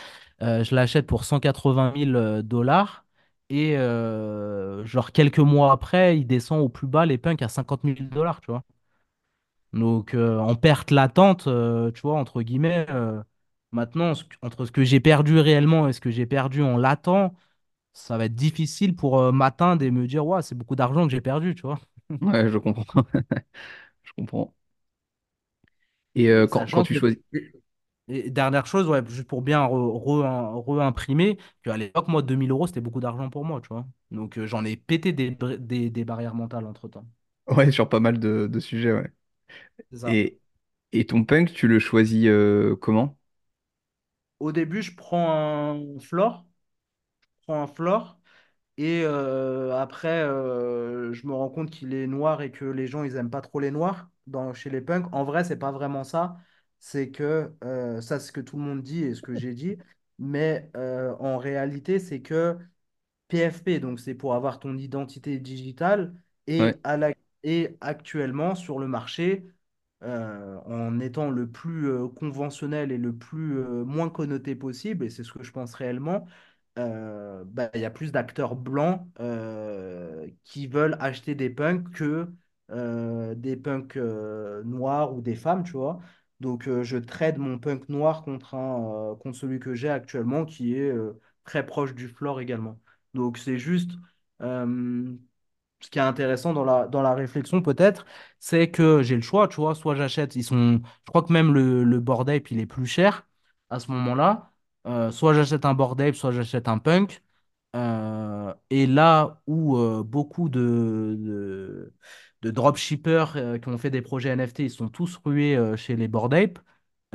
Je l'achète pour 180 000 euh, dollars. Et euh, genre quelques mois après, il descend au plus bas les punks à 50 000 dollars, tu vois. Donc, euh, en perte latente, euh, tu vois, entre guillemets, maintenant, ce entre ce que j'ai perdu réellement et ce que j'ai perdu en latent, ça va être difficile pour m'atteindre et me dire, ouais, c'est beaucoup d'argent que j'ai perdu, tu vois. ouais, je comprends. Je comprends. Et quand, quand tu choisis. Et dernière chose, ouais, juste pour bien re- re- re-imprimer, qu'à l'époque, moi, 2000 euros, c'était beaucoup d'argent pour moi, tu vois. Donc, euh, j'en ai pété des, br- des, des barrières mentales entre-temps. Ouais, sur pas mal de, de sujets, ouais. C'est ça. Et, et ton punk, tu le choisis euh, comment? Au début, je prends un floor, je prends un floor, et euh, après, euh, je me rends compte qu'il est noir et que les gens, ils aiment pas trop les noirs dans, chez les punks. En vrai, c'est pas vraiment ça. C'est que, euh, ça, c'est ce que tout le monde dit et ce que j'ai dit. Mais euh, en réalité, c'est que PFP, donc c'est pour avoir ton identité digitale, Ouais, et, à la, et actuellement sur le marché, euh, en étant le plus euh, conventionnel et le plus euh, moins connoté possible, et c'est ce que je pense réellement, bah, il y a plus d'acteurs blancs qui veulent acheter des punks que des punks noirs ou des femmes, tu vois. Donc euh, je trade mon punk noir contre, un, euh, contre celui que j'ai actuellement, qui est euh, très proche du floor également. Donc c'est juste ce qui est intéressant dans la, réflexion peut-être, c'est que j'ai le choix, tu vois, soit j'achète, ils sont, je crois que même le, le Bored Ape, il est plus cher à ce moment-là. Soit j'achète un Bored Ape, soit j'achète un Punk. Et là où beaucoup de, de dropshippers euh, qui ont fait des projets NFT, ils sont tous rués euh, chez les Bored Ape,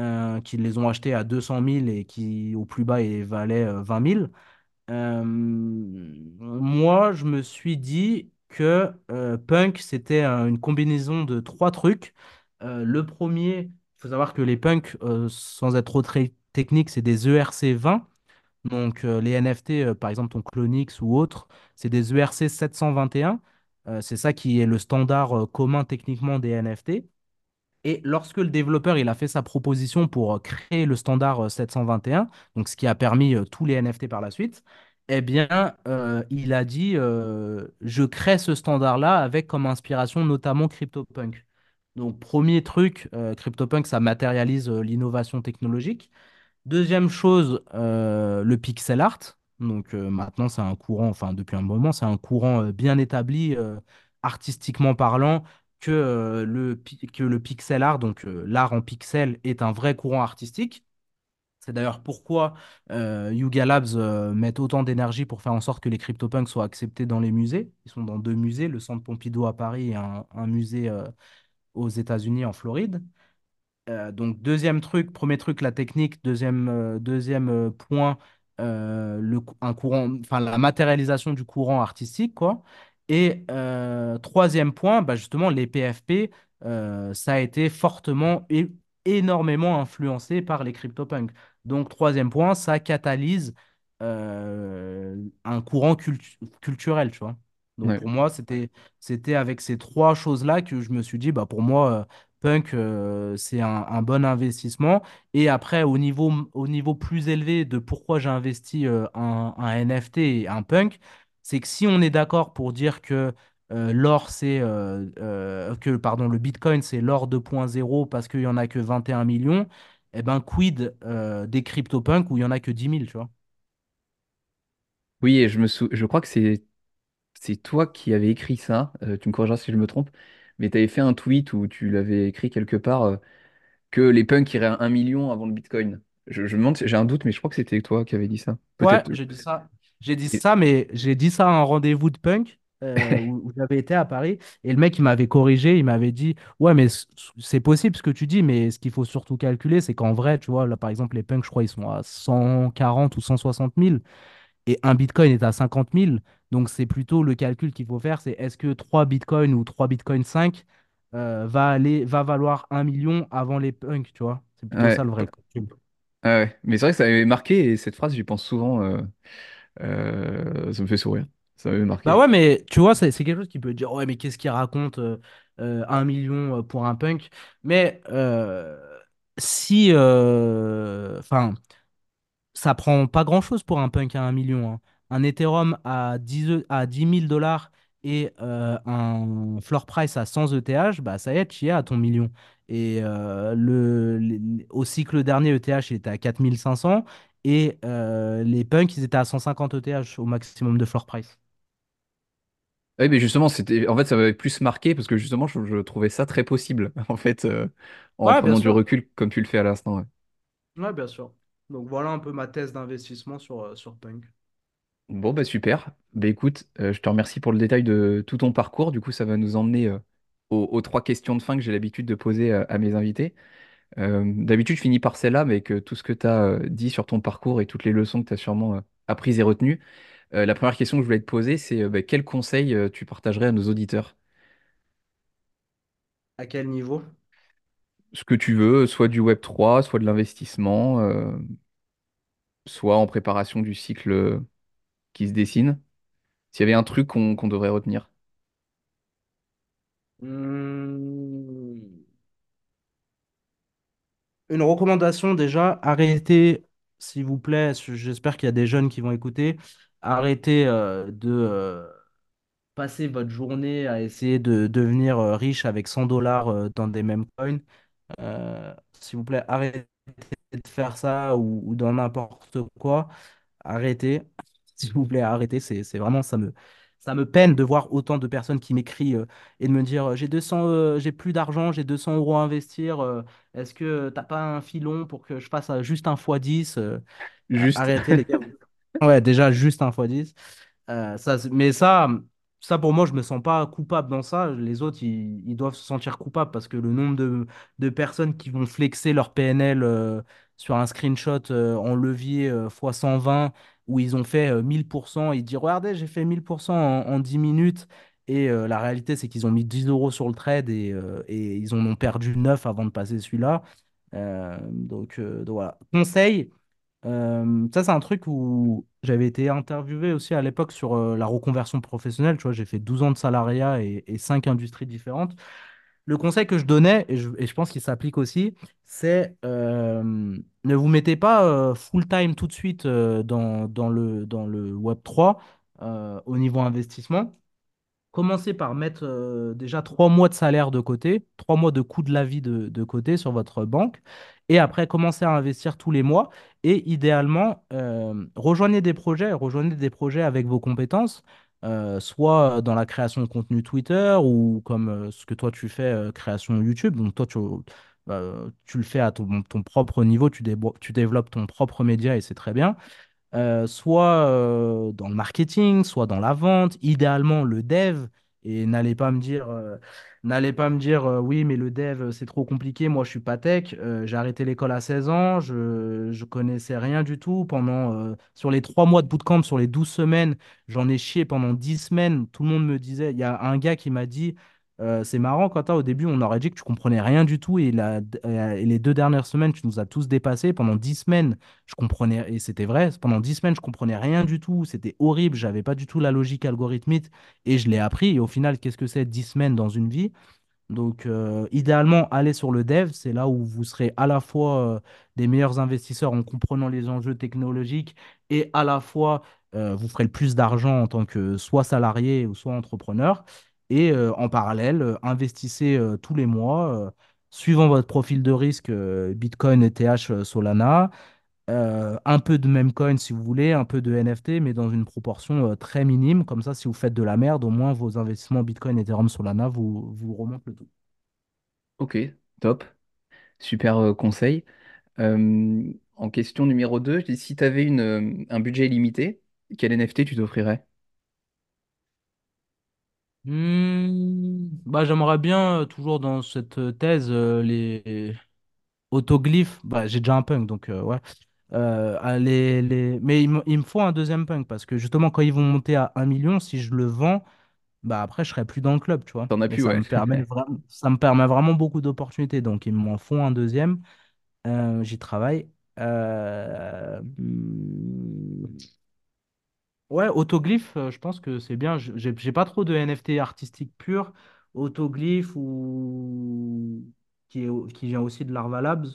euh, qui les ont achetés à 200 000 et qui au plus bas ils valaient euh, 20 000. Euh, moi, je me suis dit que Punk, c'était une combinaison de trois trucs. Le premier, il faut savoir que les punks, sans être trop très technique, c'est des ERC20. Donc, euh, les NFT, par exemple, ton Clonix ou autre, c'est des ERC 721. Euh, c'est ça qui est le standard euh, commun techniquement des NFT. Et lorsque le développeur il a fait sa proposition pour euh, créer le standard euh, 721, donc ce qui a permis tous les NFT par la suite, eh bien, il a dit je crée ce standard-là avec comme inspiration notamment CryptoPunk. Donc, premier truc, CryptoPunk, ça matérialise l'innovation technologique. Deuxième chose, le pixel art. Donc euh, maintenant, c'est un courant, enfin depuis un moment, c'est un courant euh, bien établi, euh, artistiquement parlant, que, le, que le pixel art, donc l'art en pixel, est un vrai courant artistique. C'est d'ailleurs pourquoi Yuga Labs met autant d'énergie pour faire en sorte que les CryptoPunks soient acceptés dans les musées. Ils sont dans deux musées, le Centre Pompidou à Paris et un, un musée aux États-Unis, en Floride. Donc, deuxième truc, premier truc, la technique. Deuxième, deuxième point, euh, le, un courant, enfin, la matérialisation du courant artistique, quoi. Et euh, troisième point, bah, justement, les PFP, euh, ça a été fortement et énormément influencé par les CryptoPunks. Donc, troisième point, ça catalyse un courant cultu- culturel, tu vois. Donc, Ouais. pour moi, c'était, c'était avec ces trois choses-là que je me suis dit, bah, pour moi, Punk, euh, c'est un, bon investissement. Et après, au niveau, au niveau plus élevé de pourquoi j'ai investi euh, un, NFT et un Punk, c'est que si on est d'accord pour dire que euh, le Bitcoin, c'est l'or 2.0 parce qu'il n'y en a que 21 millions, eh ben quid des CryptoPunks où il n'y en a que 10 000, tu vois? Oui, je me je crois que c'est c'est toi qui avais écrit ça, tu me corrigeras si je me trompe, mais tu avais fait un tweet où tu l'avais écrit quelque part euh, que les punks iraient à un million avant le Bitcoin. Je, je me demande, j'ai un doute, mais je crois que c'était toi qui avais dit ça. Ouais, Peut-être. j'ai dit ça. J'ai dit ça, mais j'ai dit ça à un rendez-vous de punk euh, où, où j'avais été à Paris. Et le mec, il m'avait corrigé. Il m'avait dit, ouais, mais c'est possible ce que tu dis, mais ce qu'il faut surtout calculer, c'est qu'en vrai, tu vois, là, par exemple, les punks, je crois, ils sont à 140 ou 160 000 et un bitcoin est à 50 000. Donc, c'est plutôt le calcul qu'il faut faire, c'est est-ce que 3 bitcoins ou 3 bitcoin 5 euh, va aller, va valoir un million avant les punks, tu vois? C'est plutôt ça le vrai calcul. ah ouais. Mais c'est vrai que ça m'avait marqué et cette phrase, j'y pense souvent. euh, euh, ça me fait sourire. Ça m'avait Bah marqué. ouais, mais tu vois, c'est c'est quelque chose qui peut dire, ouais, mais qu'est-ce qu'il raconte euh, euh, un million euh, pour un punk? Mais euh, si, enfin, ça prend pas grand-chose pour un punk à un million. hein. Un Ethereum à 10, E- à dix mille dollars et euh, un floor price à 100 ETH, bah ça y est, tu y es à ton million. Et euh, le, au cycle dernier, ETH, il était à 4500 et euh, les punks, ils étaient à 150 ETH au maximum de floor price. Oui, mais justement, c'était, en fait, ça m'avait plus marqué parce que justement, je, je trouvais ça très possible, en fait, en Ouais, prenant du recul comme tu le fais à l'instant. ouais. Ouais, bien sûr. Donc voilà un peu ma thèse d'investissement sur, euh, sur Punk. Bon, bah super. Bah écoute, euh, je te remercie pour le détail de tout ton parcours. Du coup, ça va nous emmener euh, aux, aux trois questions de fin que j'ai l'habitude de poser à mes invités. Euh, d'habitude, je finis par celle-là, mais que tout ce que tu as dit sur ton parcours et toutes les leçons que tu as sûrement apprises et retenues. La première question que je voulais te poser, c'est bah, quel conseil tu partagerais à nos auditeurs? À quel niveau? Ce que tu veux, soit du web trois, soit de l'investissement, euh, soit en préparation du cycle euh, qui se dessine. S'il y avait un truc qu'on devrait retenir. Hmm, Une recommandation déjà, arrêtez, s'il vous plaît, j'espère qu'il y a des jeunes qui vont écouter, arrêtez euh, de passer votre journée à essayer de devenir riche avec 100 dollars dans des mêmes coins. Euh, s'il vous plaît, arrêtez de faire ça ou, ou dans n'importe quoi. Arrêtez, s'il vous plaît, arrêtez. C'est, c'est vraiment, ça me, ça me peine de voir autant de personnes qui m'écrivent euh, et de me dire, euh, j'ai 200, euh, j'ai plus d'argent, j'ai 200 euros à investir. euh, est-ce que t'as pas un filon pour que je fasse euh, juste un x 10 euh, Juste. Arrêtez, les gars. Ouais, déjà, juste un x 10. Euh, ça, c'est- mais ça, ça, pour moi, je me sens pas coupable dans ça. Les autres, ils, ils doivent se sentir coupables parce que le nombre de, de personnes qui vont flexer leur PNL euh, sur un screenshot euh, en levier euh, x 120 où ils ont fait euh, 1000%, ils disent, regardez, j'ai fait 1000% en, en 10 minutes. Et euh, la réalité, c'est qu'ils ont mis 10 euros sur le trade et, euh, et ils en ont perdu 9 avant de passer celui-là. Euh, donc, euh, donc. Conseil. Euh, ça, c'est un truc où j'avais été interviewé aussi à l'époque sur euh, la reconversion professionnelle. Tu vois, j'ai fait 12 ans de salariat et, et 5 industries différentes. le conseil que je donnais, et je, pense qu'il s'applique aussi, c'est euh, ne vous mettez pas full-time tout de suite dans, dans le, dans le Web3 euh, au niveau investissement. Commencez par mettre euh, déjà trois mois de salaire de côté, trois mois de coût de la vie de, de côté sur votre banque. Et après, commencez à investir tous les mois. Et idéalement, euh, rejoignez des projets, rejoignez des projets avec vos compétences, euh, soit dans la création de contenu Twitter ou comme ce que toi tu fais, création YouTube. Donc toi, tu, tu le fais à ton, propre niveau, tu développes ton propre média et c'est très bien euh, soit euh, dans le marketing, soit dans la vente, idéalement le dev. Et n'allez pas me dire, euh, n'allez pas me dire oui, mais le dev, c'est trop compliqué. Moi, je suis pas tech. J'ai arrêté l'école à 16 ans. Je, je connaissais rien du tout. Pendant, sur les trois mois de bootcamp, sur les 12 semaines, j'en ai chié pendant 10 semaines. Tout le monde me disait, il y a un gars qui m'a dit, euh, c'est marrant, Quentin, au début, on aurait dit que tu comprenais rien du tout. Et, les deux dernières semaines, tu nous as tous dépassés. Pendant 10 semaines, je comprenais, et c'était vrai, pendant 10 semaines, je comprenais rien du tout. C'était horrible. J'avais pas du tout la logique algorithmique. Et je l'ai appris. Et au final, qu'est-ce que c'est 10 semaines dans une vie? Donc, euh, idéalement, aller sur le dev, c'est là où vous serez à la fois euh, des meilleurs investisseurs en comprenant les enjeux technologiques et à la fois vous ferez le plus d'argent en tant que soit salarié ou soit entrepreneur. Et euh, en parallèle, euh, investissez euh, tous les mois, suivant votre profil de risque, Bitcoin, ETH, Solana, un peu de Memecoin si vous voulez, un peu de NFT, mais dans une proportion très minime. Comme ça, si vous faites de la merde, au moins vos investissements Bitcoin, Ethereum, Solana vous, vous remontent le tout. Ok, top. Super conseil. En question numéro 2, si tu avais une, un budget illimité, quel NFT tu t'offrirais? Hmm, bah, j'aimerais bien, euh, toujours dans cette euh, thèse, euh, les autoglyphes. Bah, j'ai déjà un punk, donc euh, ouais. Euh, ah, les, les... Mais il me, il me faut un deuxième punk parce que justement, quand ils vont monter à un million, si je le vends, bah après, je serai plus dans le club, tu vois. T'en as Et plus, ça ouais. me permet vraiment, ça me permet vraiment beaucoup d'opportunités. Donc, il m'en faut un deuxième. Euh, j'y travaille. Euh, hmm, Ouais, Autoglyph, euh, je pense que c'est bien. Je- J'ai j'ai pas trop de NFT artistique pur. Autoglyph ou qui est, qui vient aussi de Larva Labs,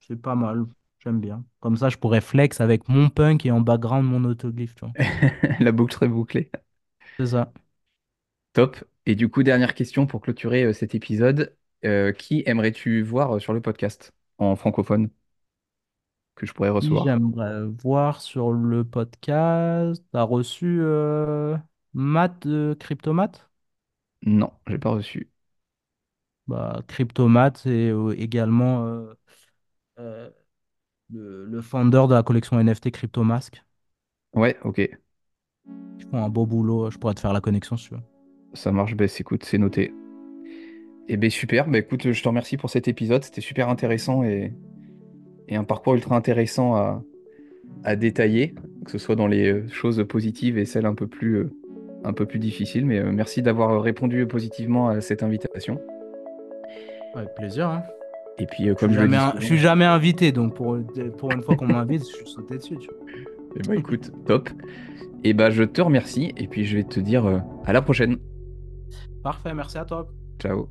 c'est pas mal. J'aime bien. Comme ça, je pourrais flex avec mon punk et en background mon autoglyph, tu vois. La boucle serait bouclée. C'est ça. Top. Et du coup, dernière question pour clôturer euh, cet épisode. Euh, qui aimerais-tu voir euh, sur le podcast en francophone? Que je pourrais recevoir? j'aimerais voir sur le podcast. T'as reçu euh, Matt de Cryptomat? Non, j'ai pas reçu. Bah, Cryptomat c'est euh, également euh, euh, le, le founder de la collection NFT Cryptomask. Ouais, ok. Ils font un beau boulot, je pourrais te faire la connexion si tu veux. Ça marche, bah, écoute, c'est noté. Et ben super, bah, écoute, je te remercie pour cet épisode, c'était super intéressant et, et un parcours ultra intéressant à, à détailler, que ce soit dans les euh, choses positives et celles un peu plus, euh, un peu plus difficiles. Mais euh, merci d'avoir répondu positivement à cette invitation. Avec plaisir, hein. Et puis, euh, Je suis comme je un- souvent, je suis jamais invité, donc pour, pour une fois qu'on m'invite, je suis sauté dessus. tu vois. eh ben, écoute, top. Et bah, je te remercie et puis je vais te dire euh, à la prochaine. Parfait, merci à toi. Ciao.